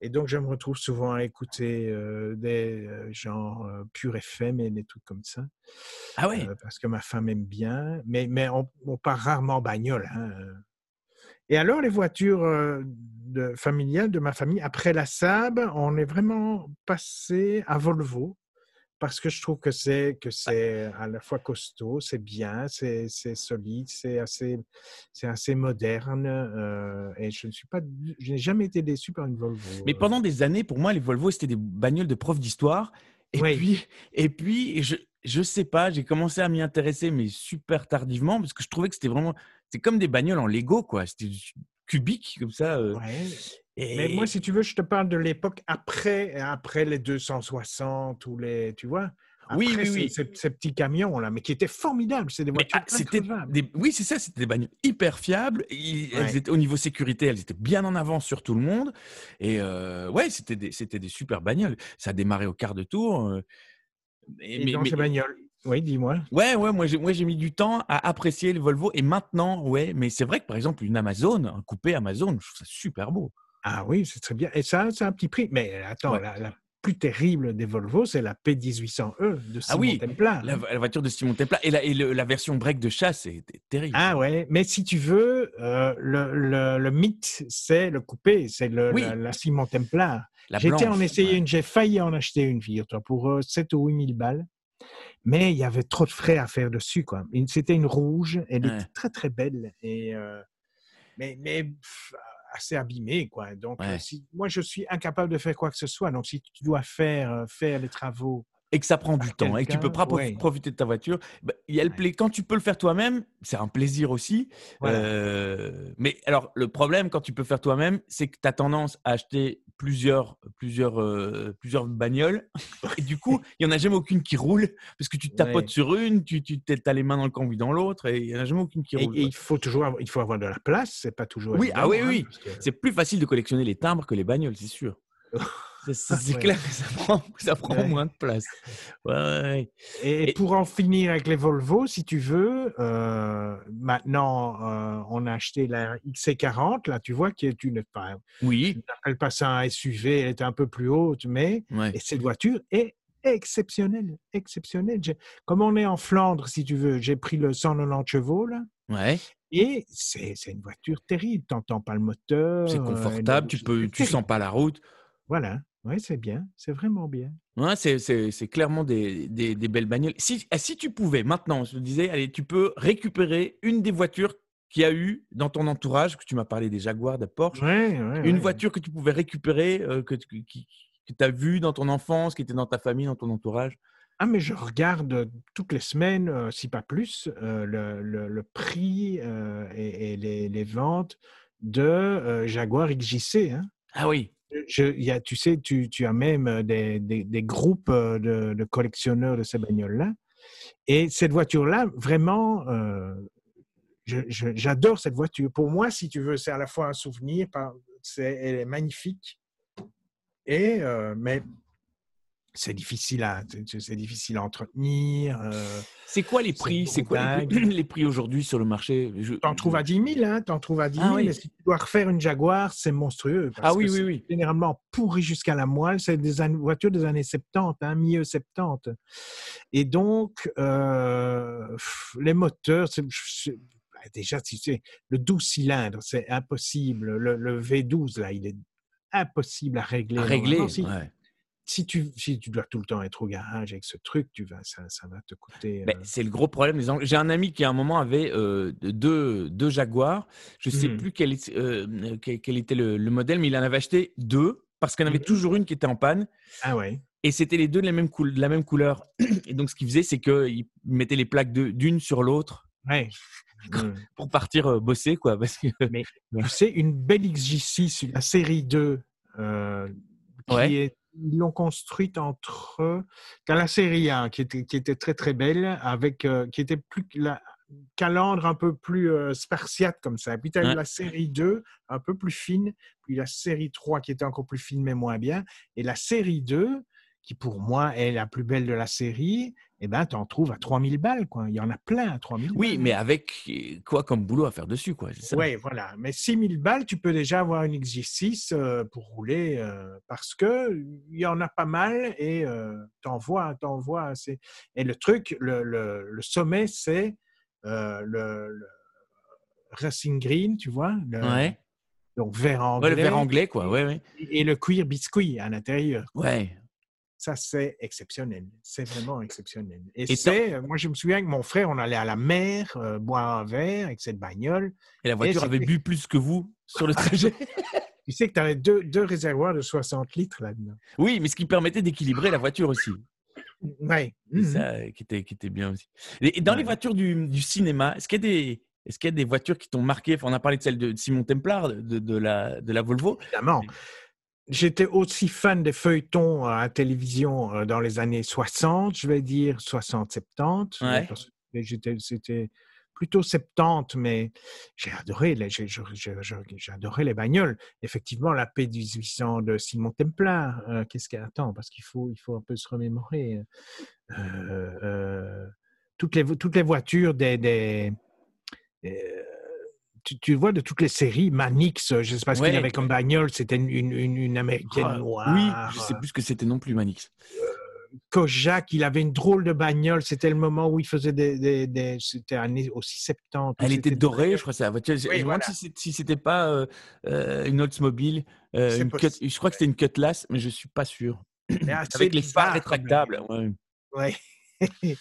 S2: Et donc je me retrouve souvent à écouter euh, des euh, genres euh, pur FM et des trucs comme ça,
S1: Ah ouais?
S2: euh, parce que ma femme aime bien. Mais, mais on, on part rarement en bagnole. hein. Et alors les voitures de, familiales de ma famille, après la Saab, on est vraiment passé à Volvo. Parce que je trouve que c'est que c'est à la fois costaud, c'est bien, c'est c'est solide, c'est assez c'est assez moderne euh, et je ne suis pas, je n'ai jamais été déçu par une Volvo.
S1: Mais
S2: euh.
S1: pendant des années, pour moi, les Volvo, c'était des bagnoles de profs d'histoire. Et
S2: Oui.
S1: puis, et puis, je, je sais pas, j'ai commencé à m'y intéresser, mais super tardivement, parce que je trouvais que c'était vraiment, c'est comme des bagnoles en Lego, quoi. C'était cubique, comme ça. euh,
S2: Ouais.
S1: Et-
S2: Mais moi, si tu veux, je te parle de l'époque après après les 260 ou les, tu vois.
S1: Oui,
S2: Après,
S1: oui, oui.
S2: Ces, ces petits camions là, mais qui étaient formidables. C'est des voitures
S1: ah, des... Oui, c'est ça, c'était des bagnoles hyper fiables. Ils- elles étaient, au niveau sécurité, elles étaient bien en avance sur tout le monde. Et euh, ouais, c'était des, c'était des super bagnoles. Ça a démarré au quart de tour. euh, et-
S2: Et
S1: mais-
S2: dans
S1: mais-
S2: ces bagnoles. Oui, dis-moi.
S1: Ouais, ouais, moi j'ai, moi j'ai mis du temps à apprécier le Volvo. Et maintenant, ouais, mais c'est vrai que par exemple, une Amazon, un coupé Amazon, je trouve ça super beau.
S2: Ah oui, c'est très bien. Et ça, c'est un petit prix. Mais attends,
S1: Ouais.
S2: la, la plus terrible des Volvo, c'est la P1800E de Simon
S1: Ah oui,
S2: Templar.
S1: La, la voiture de Simon Templar et la, et le- la version break de chasse, c'était terrible.
S2: Ah ouais, mais si tu veux, euh, le, le- le mythe, c'est le coupé, c'est le-
S1: Oui.
S2: la, Simon Templar.
S1: La
S2: J'étais en
S1: blanche,
S2: essayer
S1: ouais.
S2: une, j'ai failli en acheter une, figure-toi, pour euh, 7 ou 8 000 balles. Mais il y avait trop de frais à faire dessus, quoi. C'était une rouge, elle
S1: Ouais.
S2: était très très belle, et, euh, mais, mais pff, assez abîmée, quoi. Donc, euh,
S1: Ouais.
S2: si, moi, je suis incapable de faire quoi que ce soit. Donc, si tu dois faire, euh, faire les travaux,
S1: et que ça prend du
S2: par
S1: temps et que tu peux pas
S2: ouais.
S1: profiter de ta voiture. bah, y a le
S2: Ouais.
S1: Quand tu peux le faire toi-même, c'est un plaisir aussi.
S2: Voilà.
S1: Euh, mais alors, le problème quand tu peux faire toi-même, c'est que tu as tendance à acheter plusieurs, plusieurs, euh, plusieurs bagnoles. Et du coup, il n'y en a jamais aucune qui roule parce que tu tapotes
S2: Ouais.
S1: sur une, tu, tu as les mains dans le cambouis dans l'autre et il n'y en a jamais aucune qui
S2: et,
S1: roule.
S2: et il faut toujours avoir, il faut avoir de la place, c'est pas toujours
S1: Oui, ah oui,
S2: hein,
S1: oui.
S2: que-
S1: C'est plus facile de collectionner les timbres que les bagnoles, c'est sûr. C'est clair que ça prend, ça prend
S2: Ouais.
S1: moins de place. Ouais.
S2: Et,
S1: Et-
S2: pour en finir avec les Volvo, si tu veux, euh, maintenant, euh, on a acheté la XC40, là, tu vois, qui est une, enfin,
S1: Oui,
S2: je n'appelle pas ça un SUV, elle était un peu plus haute, mais
S1: ouais.
S2: et cette voiture est exceptionnelle, exceptionnelle. Comme on est en Flandre, si tu veux, j'ai pris le 190 chevaux, là,
S1: ouais.
S2: et c'est une voiture terrible. Tu n'entends pas le moteur.
S1: C'est
S2: euh,
S1: confortable, tu peux, tu sens pas la route.
S2: Voilà, oui, c'est bien, c'est vraiment bien.
S1: Ouais, c'est, clairement des, des, des belles bagnoles. Si, ah, si tu pouvais, maintenant, je te disais, allez, tu peux récupérer une des voitures qu'il y a eu dans ton entourage, que tu m'as parlé des Jaguars, des Porsche,
S2: Ouais, ouais,
S1: une voiture que tu pouvais récupérer, euh, que, que tu as vue dans ton enfance, qui était dans ta famille, dans ton entourage?
S2: Ah, mais je regarde euh, toutes les semaines, euh, si pas plus, euh, le, le- le prix et, et les, les ventes de Jaguar XJC. hein.
S1: Ah oui,
S2: Je, y a, tu sais, tu, as même euh, des, groupes euh, de, collectionneurs de ces bagnoles-là. Et cette voiture-là, vraiment, euh, j'adore cette voiture. Pour moi, si tu veux, c'est à la fois un souvenir, c'est, elle est magnifique. Et, mais c'est difficile à, c'est- difficile à entretenir. euh,
S1: c'est quoi les prix? C'est quoi les, les prix aujourd'hui sur le marché? Je-
S2: T'en trouves à 10 000, hein, t'en trouves à 10
S1: Ah
S2: 000,
S1: oui.
S2: mais si tu dois refaire une Jaguar, c'est monstrueux. parce
S1: Ah oui,
S2: que
S1: oui, oui.
S2: Généralement pourri jusqu'à la moelle, c'est des voitures des années 70, hein, milieu 70. Et donc, euh, pff, les moteurs, bah, déjà, tu sais, le 12 cylindres, c'est impossible. Le, le V12, là, il est impossible à régler.
S1: À régler. Ouais.
S2: Si tu, si tu dois tout le temps être au garage avec ce truc, tu vas, ça, ça va te coûter.
S1: Ben,
S2: euh,
S1: c'est le gros problème. des. J'ai un ami qui à un moment avait euh, deux, deux Jaguars. Je sais
S2: Mhm.
S1: plus quel, est- euh, quel, quel était le, le modèle, mais il en avait acheté deux parce qu'il en avait
S2: Mhm.
S1: toujours une qui était en panne.
S2: Ah ouais.
S1: Et c'était les deux de la même, coul- de la même couleur. Et donc, ce qu'il faisait, c'est qu'il mettait les plaques d'une sur l'autre
S2: Ouais. Mm.
S1: pour partir bosser. Quoi, parce que,
S2: Mais tu sais, une belle XJ6, la série 2, euh, qui
S1: Ouais.
S2: est, ils l'ont construite entre. T'as la série 1 qui était, qui était très très belle, avec, euh, qui était plus. La, calandre un peu plus euh, spartiate comme ça. Puis tu as
S1: Ouais.
S2: la série 2, un peu plus fine, puis la série 3 qui était encore plus fine mais moins bien. Et la série 2, qui pour moi est la plus belle de la série, eh ben, tu en trouves à 3000 balles. Quoi. Il y en a plein à 3000
S1: oui,
S2: balles.
S1: mais avec quoi comme boulot à faire dessus quoi,
S2: Oui, voilà. Mais 6000 balles, tu peux déjà avoir une XJ6 euh, pour rouler euh, parce que il y en a pas mal et euh, t'en vois, t'en vois assez. Et le truc, le, le- le sommet, c'est euh, le, le Racing Green, tu vois,
S1: Ouais.
S2: donc vert
S1: Ouais,
S2: anglais,
S1: le verre anglais, quoi. Ouais, ouais.
S2: et le cuir biscuit à l'intérieur.
S1: Ouais.
S2: Ça, c'est exceptionnel. C'est vraiment exceptionnel. Et,
S1: Et
S2: c'est, moi, je me souviens que mon frère, on allait à la mer, euh, boire un verre avec cette bagnole.
S1: Et la voiture avait bu plus que vous sur le trajet.
S2: Tu sais que tu avais deux, deux réservoirs de 60 litres là-dedans.
S1: oui, mais ce qui permettait d'équilibrer la voiture aussi. C'est
S2: Mhm.
S1: ça euh, qui était, qui était bien aussi. Et dans les voitures du, du cinéma, est-ce qu'il y a des, est-ce qu'il y a des voitures qui t'ont marqué? Enfin, On a parlé de celle de Simon Templar, de, de la, de la Volvo.
S2: Évidemment. J'étais aussi fan des feuilletons à la télévision euh, dans les années 60, je vais dire 60-70.
S1: Ouais.
S2: J'étais, c'était plutôt 70, mais j'ai adoré les, j'ai, j'ai- j'ai- j'ai adoré les bagnoles. Effectivement, la paix 1800 de Simon Templar. euh, qu'est-ce qu'elle attend Parce qu'il faut, il faut un peu se remémorer. Euh, euh, toutes, les, toutes les voitures des. des euh, tu, tu vois de toutes les séries, Manix, je ne sais pas ce qu'il y avait comme bagnole, c'était une, une, une- une américaine
S1: Ah,
S2: noire.
S1: Oui, je sais plus ce que c'était non plus, Manix.
S2: Kojak, il avait une drôle de bagnole. C'était le moment où il faisait des. des, des- c'était année aussi 70. où
S1: Elle était dorée, je crois, c'est la voiture. Je
S2: Oui,
S1: me demande
S2: voilà.
S1: si c'est- si c'était pas euh, euh, une Oldsmobile, euh, une cut- je crois que c'était une Cutlass, mais je suis pas sûr.
S2: Assez
S1: Avec les phares rétractables. ouais.
S2: Ouais.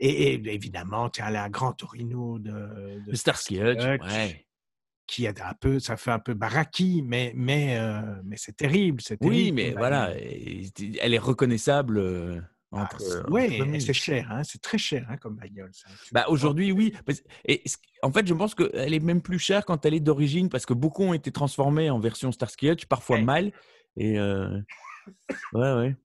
S2: et, et évidemment, tu as la Grand Torino de, de
S1: Starsky Hutch, ouais.
S2: qui est un peu, ça fait un peu baraki, mais, mais, euh, mais c'est terrible. c'est
S1: Oui,
S2: terrible
S1: mais
S2: comme
S1: voilà, elle est reconnaissable euh,
S2: Ah,
S1: entre.
S2: et
S1: communes.
S2: c'est cher, hein, c'est très cher hein, comme bagnole. ça.
S1: Bah, aujourd'hui, oui. Et en fait, je pense qu'elle est même plus chère quand elle est d'origine parce que beaucoup ont été transformés en version Starsky Hutch, parfois
S2: Ouais.
S1: mal. Et euh, ouais, ouais.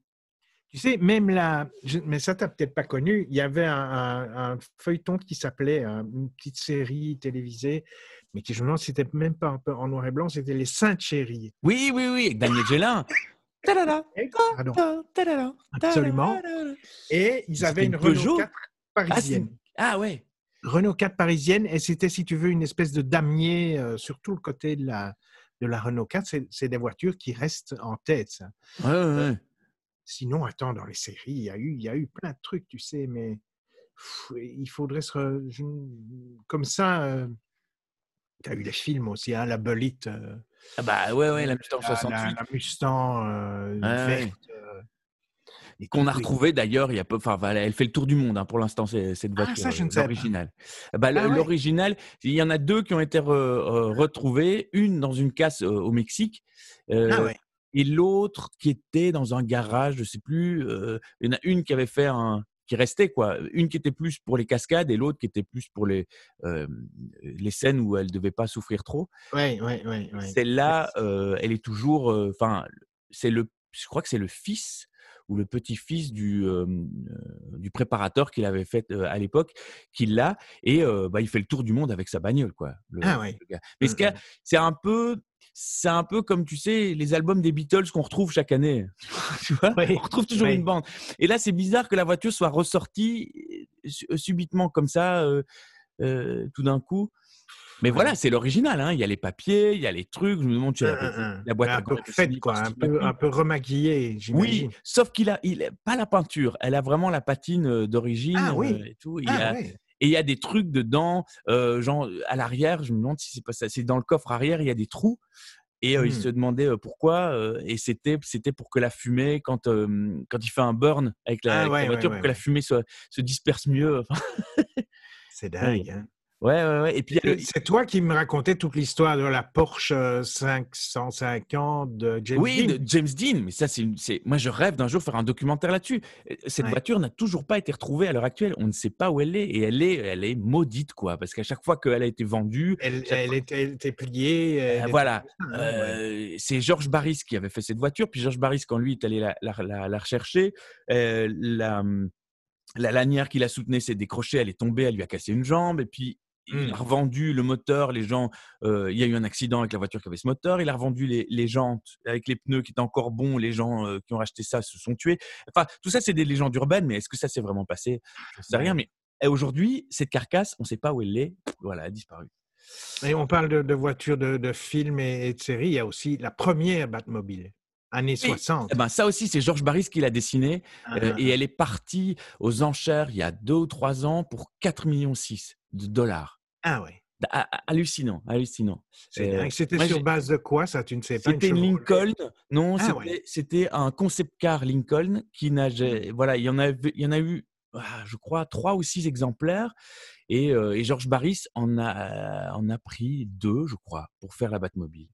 S2: Tu sais, même là, mais ça, tu n'as peut-être pas connu, il y avait un, un- un feuilleton qui s'appelait, euh, une petite série télévisée, mais qui, je me demande, c'était même pas un peu en noir et blanc, c'était Les Saintes Chéries.
S1: Oui, oui, oui, avec Daniel Gélin.
S2: Absolument. Et ils avaient
S1: une
S2: Renault
S1: Peugeot
S2: 4
S1: Ah,
S2: parisienne.
S1: une- ah ouais.
S2: Renault 4 parisienne, et c'était, si tu veux, une espèce de damier euh, sur tout le côté de la, de la Renault 4. C'est, c'est des voitures qui restent en tête. ça.
S1: Ouais, ouais, ouais.
S2: Sinon, attends, dans les séries, il y a eu, il y a eu plein de trucs, tu sais, mais pff, il faudrait se. Comme ça, tu as eu les films aussi, hein, La Belite, euh,
S1: Ah bah ouais, ouais, la Mustang
S2: la, la-
S1: 68.
S2: la Mustang euh,
S1: Ouais,
S2: verte. euh, et
S1: Qu'on a retrouvé d'ailleurs, il y a peu, enfin, elle fait le tour du monde hein, pour l'instant, cette
S2: Ah,
S1: voiture,
S2: ça, je ne
S1: euh,
S2: savais pas.
S1: l'original. Bah,
S2: Ah ouais.
S1: L'original, il y en a deux qui ont été re- euh, retrouvées, une dans une casse euh, au Mexique, euh,
S2: Ah ouais.
S1: Et l'autre qui était dans un garage, je sais plus. euh, il y en a une qui avait fait un, qui restait quoi, une qui était plus pour les cascades et l'autre qui était plus pour les euh, les scènes où elle devait pas souffrir trop.
S2: Ouais, ouais, ouais, ouais.
S1: Celle-là, euh, elle est toujours, enfin, c'est le, je crois que c'est le fils ou le petit-fils du, euh, du préparateur qu'il avait fait euh, à l'époque, qui l'a, et euh, bah, il fait le tour du monde avec sa bagnole, quoi. le-
S2: Ah ouais.
S1: le gars. Mais ce
S2: Mm,
S1: qu'il y a,
S2: mm.
S1: c'est un peu, c'est un peu comme tu sais les albums des Beatles qu'on retrouve chaque année. tu vois,
S2: Oui,
S1: on retrouve toujours
S2: oui.
S1: une bande. Et là, c'est bizarre que la voiture soit ressortie euh, su- subitement comme ça, euh, euh, tout d'un coup. Mais voilà, c'est l'original. Hein. Il y a les papiers, il y a les trucs. Je me demande, tu
S2: Un,
S1: as
S2: un, un.
S1: la boîte
S2: un peu faite, quoi, un peu, un peu remaquillée, j'imagine.
S1: Oui, sauf qu'il a, il a pas la peinture. Elle a vraiment la patine euh, d'origine
S2: Ah oui.
S1: euh, et tout. Il
S2: Ah
S1: a-
S2: ouais.
S1: Et il y a des trucs dedans, euh, genre à l'arrière. Je me demande si c'est pas ça. C'est dans le coffre arrière, il y a des trous. Et euh, il
S2: Hmm.
S1: se demandait euh, pourquoi. euh, et c'était, c'était pour que la fumée, quand, quand il fait un burn avec la,
S2: Ah
S1: avec
S2: ouais,
S1: voiture,
S2: ouais,
S1: pour que la fumée se, se disperse mieux.
S2: C'est dingue. hein.
S1: Ouais, ouais, ouais. Et puis le-
S2: C'est toi qui me racontais toute l'histoire de la Porsche euh, 550 de James
S1: oui,
S2: Dean.
S1: de James Dean, mais ça, c'est, moi, je rêve d'un jour faire un documentaire là-dessus. Euh, Cette
S2: Ouais.
S1: voiture n'a toujours pas été retrouvée à l'heure actuelle. On ne sait pas où elle est, et elle est, elle est maudite, quoi, parce qu'à chaque fois qu'elle a été vendue,
S2: Elle, elle
S1: fois-
S2: était, elle était pliée.
S1: Euh,
S2: elle
S1: voilà.
S2: hein, ouais.
S1: Euh, c'est Georges Barris qui avait fait cette voiture. Puis Georges Barris, quand lui est allé la, la, la- la rechercher, euh, la, la lanière qui la soutenait s'est décrochée, elle est tombée, elle lui a cassé une jambe. Et puis, il a revendu le moteur, les gens. euh, il y a eu un accident avec la voiture qui avait ce moteur. Il a revendu les, les jantes avec les pneus qui étaient encore bons. Les gens euh, qui ont racheté ça se sont tués. Enfin, tout ça, c'est des légendes urbaines, mais est-ce que ça s'est vraiment passé? Je ne sais rien. Mais et aujourd'hui, cette carcasse, on ne sait pas où elle est. Voilà, elle a disparu.
S2: Et on parle de, de voitures de, de films et, et de séries. Il y a aussi la première Batmobile, années 60.
S1: Eh ben, ça aussi, c'est Georges Barris qui l'a dessiné.
S2: Ah,
S1: Euh,
S2: ah,
S1: et elle est partie aux enchères il y a deux ou trois ans pour 4,6 millions de dollars.
S2: ah ouais.
S1: Ah, ah, Hallucinant, hallucinant. Euh.
S2: C'était sur base de quoi, ça Tu ne sais pas
S1: C'était une Lincoln, non,
S2: Ah,
S1: c'était,
S2: ouais.
S1: un concept car Lincoln qui n'a, ja- voilà, il y en a, il y en a eu, ah, je crois, trois ou six exemplaires. Et, euh, et Georges Barris en a, en a pris deux, je crois, pour faire la Batmobile.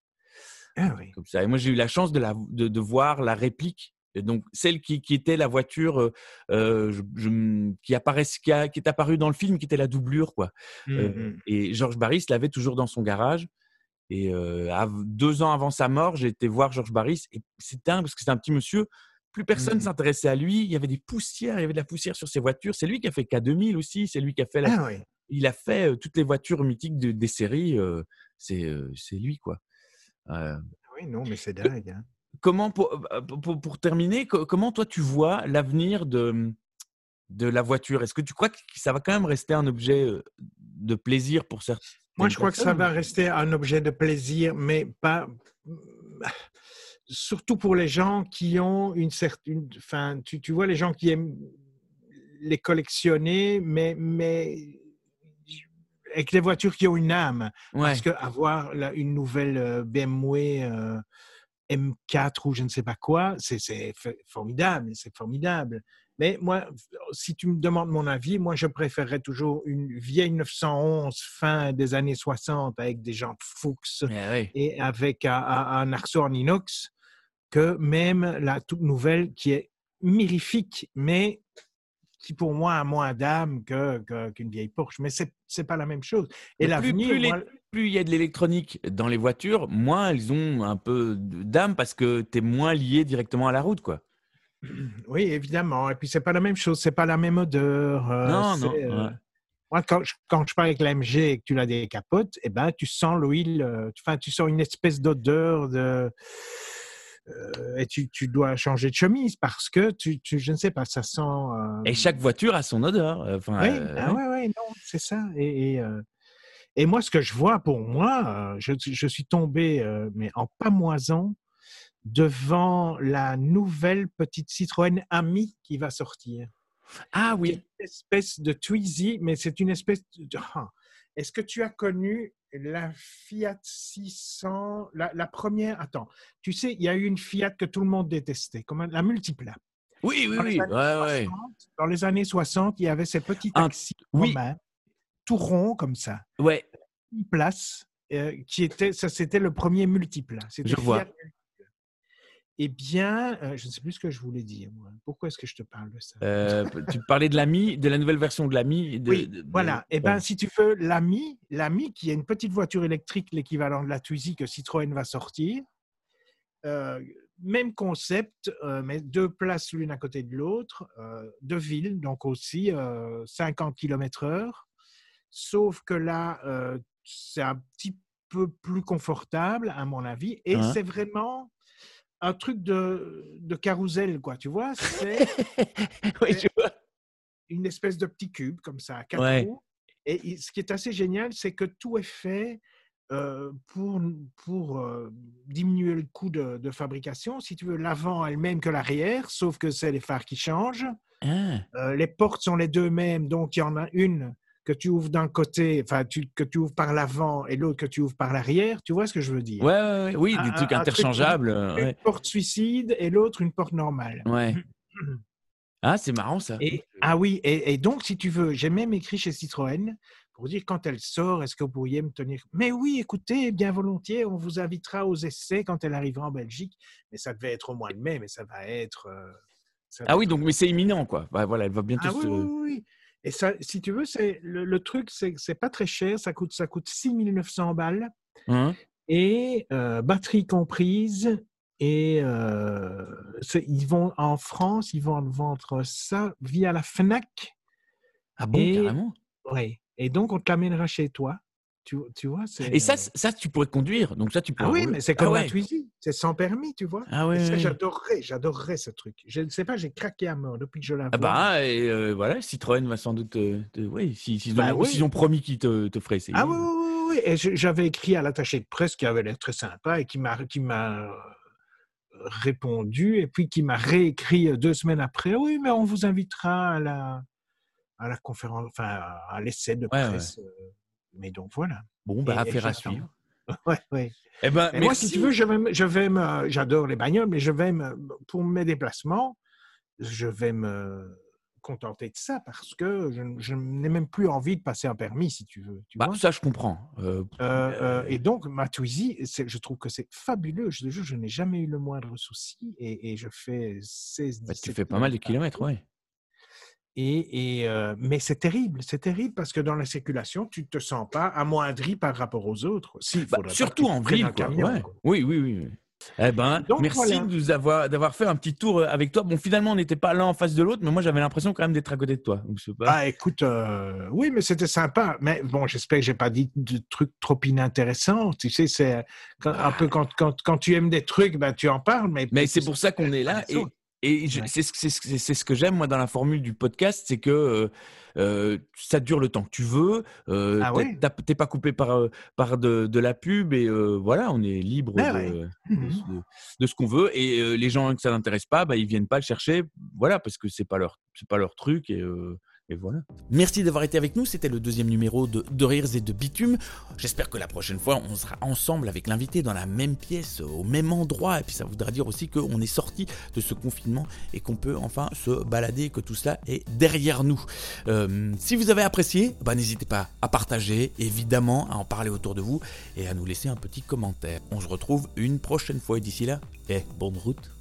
S2: Ah oui.
S1: comme ça. Et moi, j'ai eu la chance de, la, de, de voir la réplique. Et donc, celle qui, qui était la voiture euh, je- je- qui, apparaît, qui, a- qui est apparue dans le film, qui était la doublure. Quoi. Euh,
S2: hum.
S1: et Georges Barris l'avait toujours dans son garage. Et deux ans avant sa mort, j'ai été voir Georges Barris. Et c'est dingue parce que c'est un petit monsieur. Plus personne ne
S2: Mmh.
S1: s'intéressait à lui. Il y avait des poussières, il y avait de la poussière sur ses voitures. C'est lui qui a fait K2000 aussi. C'est lui qui a fait la,
S2: Ah oui.
S1: il a fait toutes les voitures mythiques de- des séries. c'est lui, quoi. Euh,
S2: Oui, non, mais c'est dingue. hein.
S1: Comment, pour, euh, pour- pour- terminer, co- comment toi tu vois l'avenir de, de la voiture? Est-ce que tu crois que ça va quand même rester un objet euh, de plaisir pour certains
S2: Moi, je crois que ça va rester un objet de plaisir, mais pas. Surtout pour les gens qui ont une certaine. Enfin, tu, tu vois, les gens qui aiment les collectionner, mais, mais avec les voitures qui ont une âme.
S1: Ouais.
S2: Parce qu'avoir une nouvelle euh, BMW euh, M4 ou je ne sais pas quoi, c'est formidable, c'est formidable. Mais moi, si tu me demandes mon avis, moi, je préférerais toujours une vieille 911 fin des années 60 avec des jantes Fuchs
S1: Eh
S2: et avec un, un- arceau en inox que même la toute nouvelle qui est mirifique, mais qui pour moi a moins d'âme que- que- qu'une vieille Porsche. Mais c'est c'est pas la même chose. Et
S1: plus,
S2: l'avenir,
S1: plus, les-
S2: moi,
S1: plus il y a de l'électronique dans les voitures, moins elles ont un peu d'âme parce que tu es moins lié directement à la route. quoi.
S2: Oui, évidemment. Et puis, c'est pas la même chose, c'est pas la même odeur. euh,
S1: Non, non,
S2: euh,
S1: ouais.
S2: Moi, quand je, quand je parle avec la MG et que tu la décapotes, eh ben, tu sens l'huile, euh, enfin, tu sens une espèce d'odeur de. euh, et tu, tu dois changer de chemise parce que tu, tu- je ne sais pas, ça sent.
S1: Et chaque voiture a son odeur. Enfin,
S2: Oui, ah ouais, ouais, non, c'est ça. Et, et, et moi, ce que je vois pour moi, euh, je, je suis tombé, euh, mais en pamoison, devant la nouvelle petite Citroën Ami qui va sortir.
S1: Ah oui.
S2: Une espèce de Twizy, mais c'est une espèce de. ah. Est-ce que tu as connu la Fiat 600, la, la première Attends, tu sais, il y a eu une Fiat que tout le monde détestait, comme la Multipla.
S1: Oui, oui,
S2: Dans
S1: oui.
S2: années
S1: Ouais, ouais.
S2: 60, Dans les années 60, il y avait ces petits
S1: Un-
S2: taxis
S1: oui.
S2: romains, tout ronds comme ça,
S1: Ouais,
S2: une place, euh, qui était, ça c'était le premier multiplat. C'était
S1: Je vois.
S2: Eh bien, euh, je ne sais plus ce que je voulais dire. Moi. Pourquoi est-ce que je te parle de ça?
S1: Euh, tu parlais de l'ami, de la nouvelle version de l'ami. de-
S2: Oui,
S1: de- de-
S2: voilà. Eh
S1: ouais.
S2: si tu veux, l'Ami, l'Ami, qui est une petite voiture électrique, l'équivalent de la Twizy que Citroën va sortir, euh, même concept, mais deux places l'une à côté de l'autre, euh, de ville, donc aussi euh, 50 km/h. Sauf que là, euh, c'est un petit peu plus confortable, à mon avis, et
S1: Hein?
S2: c'est vraiment un truc de, de carrousel, quoi. Tu vois, c'est
S1: oui,
S2: une espèce de petit cube comme ça, à quatre
S1: Ouais.
S2: roues. Et ce qui est assez génial, c'est que tout est fait euh, pour, pour euh, diminuer le coût de, de fabrication. Si tu veux, l'avant est le même que l'arrière, sauf que c'est les phares qui changent.
S1: Ah,
S2: Euh, les portes sont les deux mêmes, donc il y en a une que tu ouvres d'un côté, enfin tu- que tu ouvres par l'avant et l'autre que tu ouvres par l'arrière. Tu vois ce que je veux dire?
S1: Ouais, ouais, ouais. oui, des trucs
S2: un- un truc-
S1: interchangeables.
S2: Une porte suicide et l'autre une porte normale.
S1: ouais. Ah, c'est marrant ça.
S2: Et, ah oui, et, et donc, si tu veux, j'ai même écrit chez Citroën pour dire quand elle sort, est-ce que vous pourriez me tenir Mais oui, écoutez, bien volontiers, on vous invitera aux essais quand elle arrivera en Belgique. Mais ça devait être au mois de mai, mais ça va être. euh, ça va
S1: Ah oui, donc mais c'est imminent quoi. Ouais, voilà, elle va bientôt
S2: Ah
S1: se.
S2: oui, oui, oui. Et ça, si tu veux, c'est le, le truc, c'est que c'est pas très cher. Ça coûte, ça coûte 6900 balles
S1: Hein?
S2: Et euh, batterie comprise. Et euh, ils vont en France, ils vont vendre ça via la Fnac.
S1: ah bon,
S2: Et-
S1: carrément?
S2: Oui. Et donc, on te l'amènera chez toi. Tu, tu vois, c'est.
S1: Et ça,
S2: euh,
S1: ça, tu pourrais conduire. Donc ça, tu pourrais.
S2: Ah oui, mais c'est
S1: Ah
S2: comme
S1: ouais.
S2: la Twizy. C'est sans permis, tu vois.
S1: Ah
S2: Et
S1: ouais.
S2: ça,
S1: ouais.
S2: j'adorerais, j'adorerais ce truc. Je ne sais pas, j'ai craqué à mort depuis que je la vois.
S1: Ah bah et euh, voilà, Citroën va sans doute. te- te- oui, si- s'ils
S2: Bah
S1: ont,
S2: oui.
S1: s'ils ont promis qu'ils te, te feraient essayer.
S2: Ah oui, oui, oui. Et j'avais écrit à l'attaché de presse qui avait l'air très sympa et qui m'a euh, répondu et puis qui m'a réécrit euh, deux semaines après. Oui, mais on vous invitera à la à la conférence, enfin à l'essai de
S1: Ouais, ouais.
S2: Mais donc voilà.
S1: Bon, bah affaire à suivre.
S2: Ouais, ouais.
S1: Eh ben,
S2: moi, si tu veux, je vais, je vais me, j'adore les bagnoles, mais je vais me, pour mes déplacements, je vais me contenter de ça parce que je, je n'ai même plus envie de passer un permis, si tu veux. Tu
S1: Bah,
S2: vois
S1: ça, je comprends. Euh,
S2: Euh, euh, et donc, ma Twizy, je trouve que c'est fabuleux. Je te jure, je n'ai jamais eu le moindre souci et, et je fais 16,
S1: bah, tu
S2: 17
S1: fais pas mal de
S2: kilomètres
S1: kilomètres,
S2: Et, euh, mais c'est terrible, c'est terrible parce que dans la circulation, tu ne te sens pas amoindri par rapport aux autres.
S1: Si, bah, surtout en ville. Oui, oui, oui. Eh ben, merci de nous avoir d'avoir fait un petit tour euh, avec toi. Bon, finalement, on n'était pas l'un en face de l'autre, mais moi, j'avais l'impression quand même d'être à côté de toi.
S2: Ah, écoute, euh, oui, mais c'était sympa. Mais bon, j'espère que j'ai pas dit de trucs trop inintéressants. Tu sais, c'est un peu quand, quand, quand, tu aimes des trucs, ben, tu en parles. Mais,
S1: mais c'est pour ça qu'on est là. Et, et c'est ce que j'aime, moi, dans la formule du podcast, c'est que euh, euh, ça dure le temps que tu veux. Euh, ah T'es pas coupé par, euh, par de, de, la pub et euh, voilà, on est libre ah de, mmh de, de, ce qu'on veut. Et les gens que ça n'intéresse pas, bah, ils viennent pas le chercher, voilà, parce que c'est pas leur, c'est pas leur truc et voilà. Merci d'avoir été avec nous. C'était le deuxième numéro de, Rires et de Bitume. J'espère que la prochaine fois, on sera ensemble avec l'invité dans la même pièce, au même endroit. Et puis ça voudra dire aussi qu'on est sorti de ce confinement et qu'on peut enfin se balader, que tout cela est derrière nous. Euh, si vous avez apprécié, bah, n'hésitez pas à partager, évidemment, à en parler autour de vous et à nous laisser un petit commentaire. On se retrouve une prochaine fois et d'ici là, et bonne route.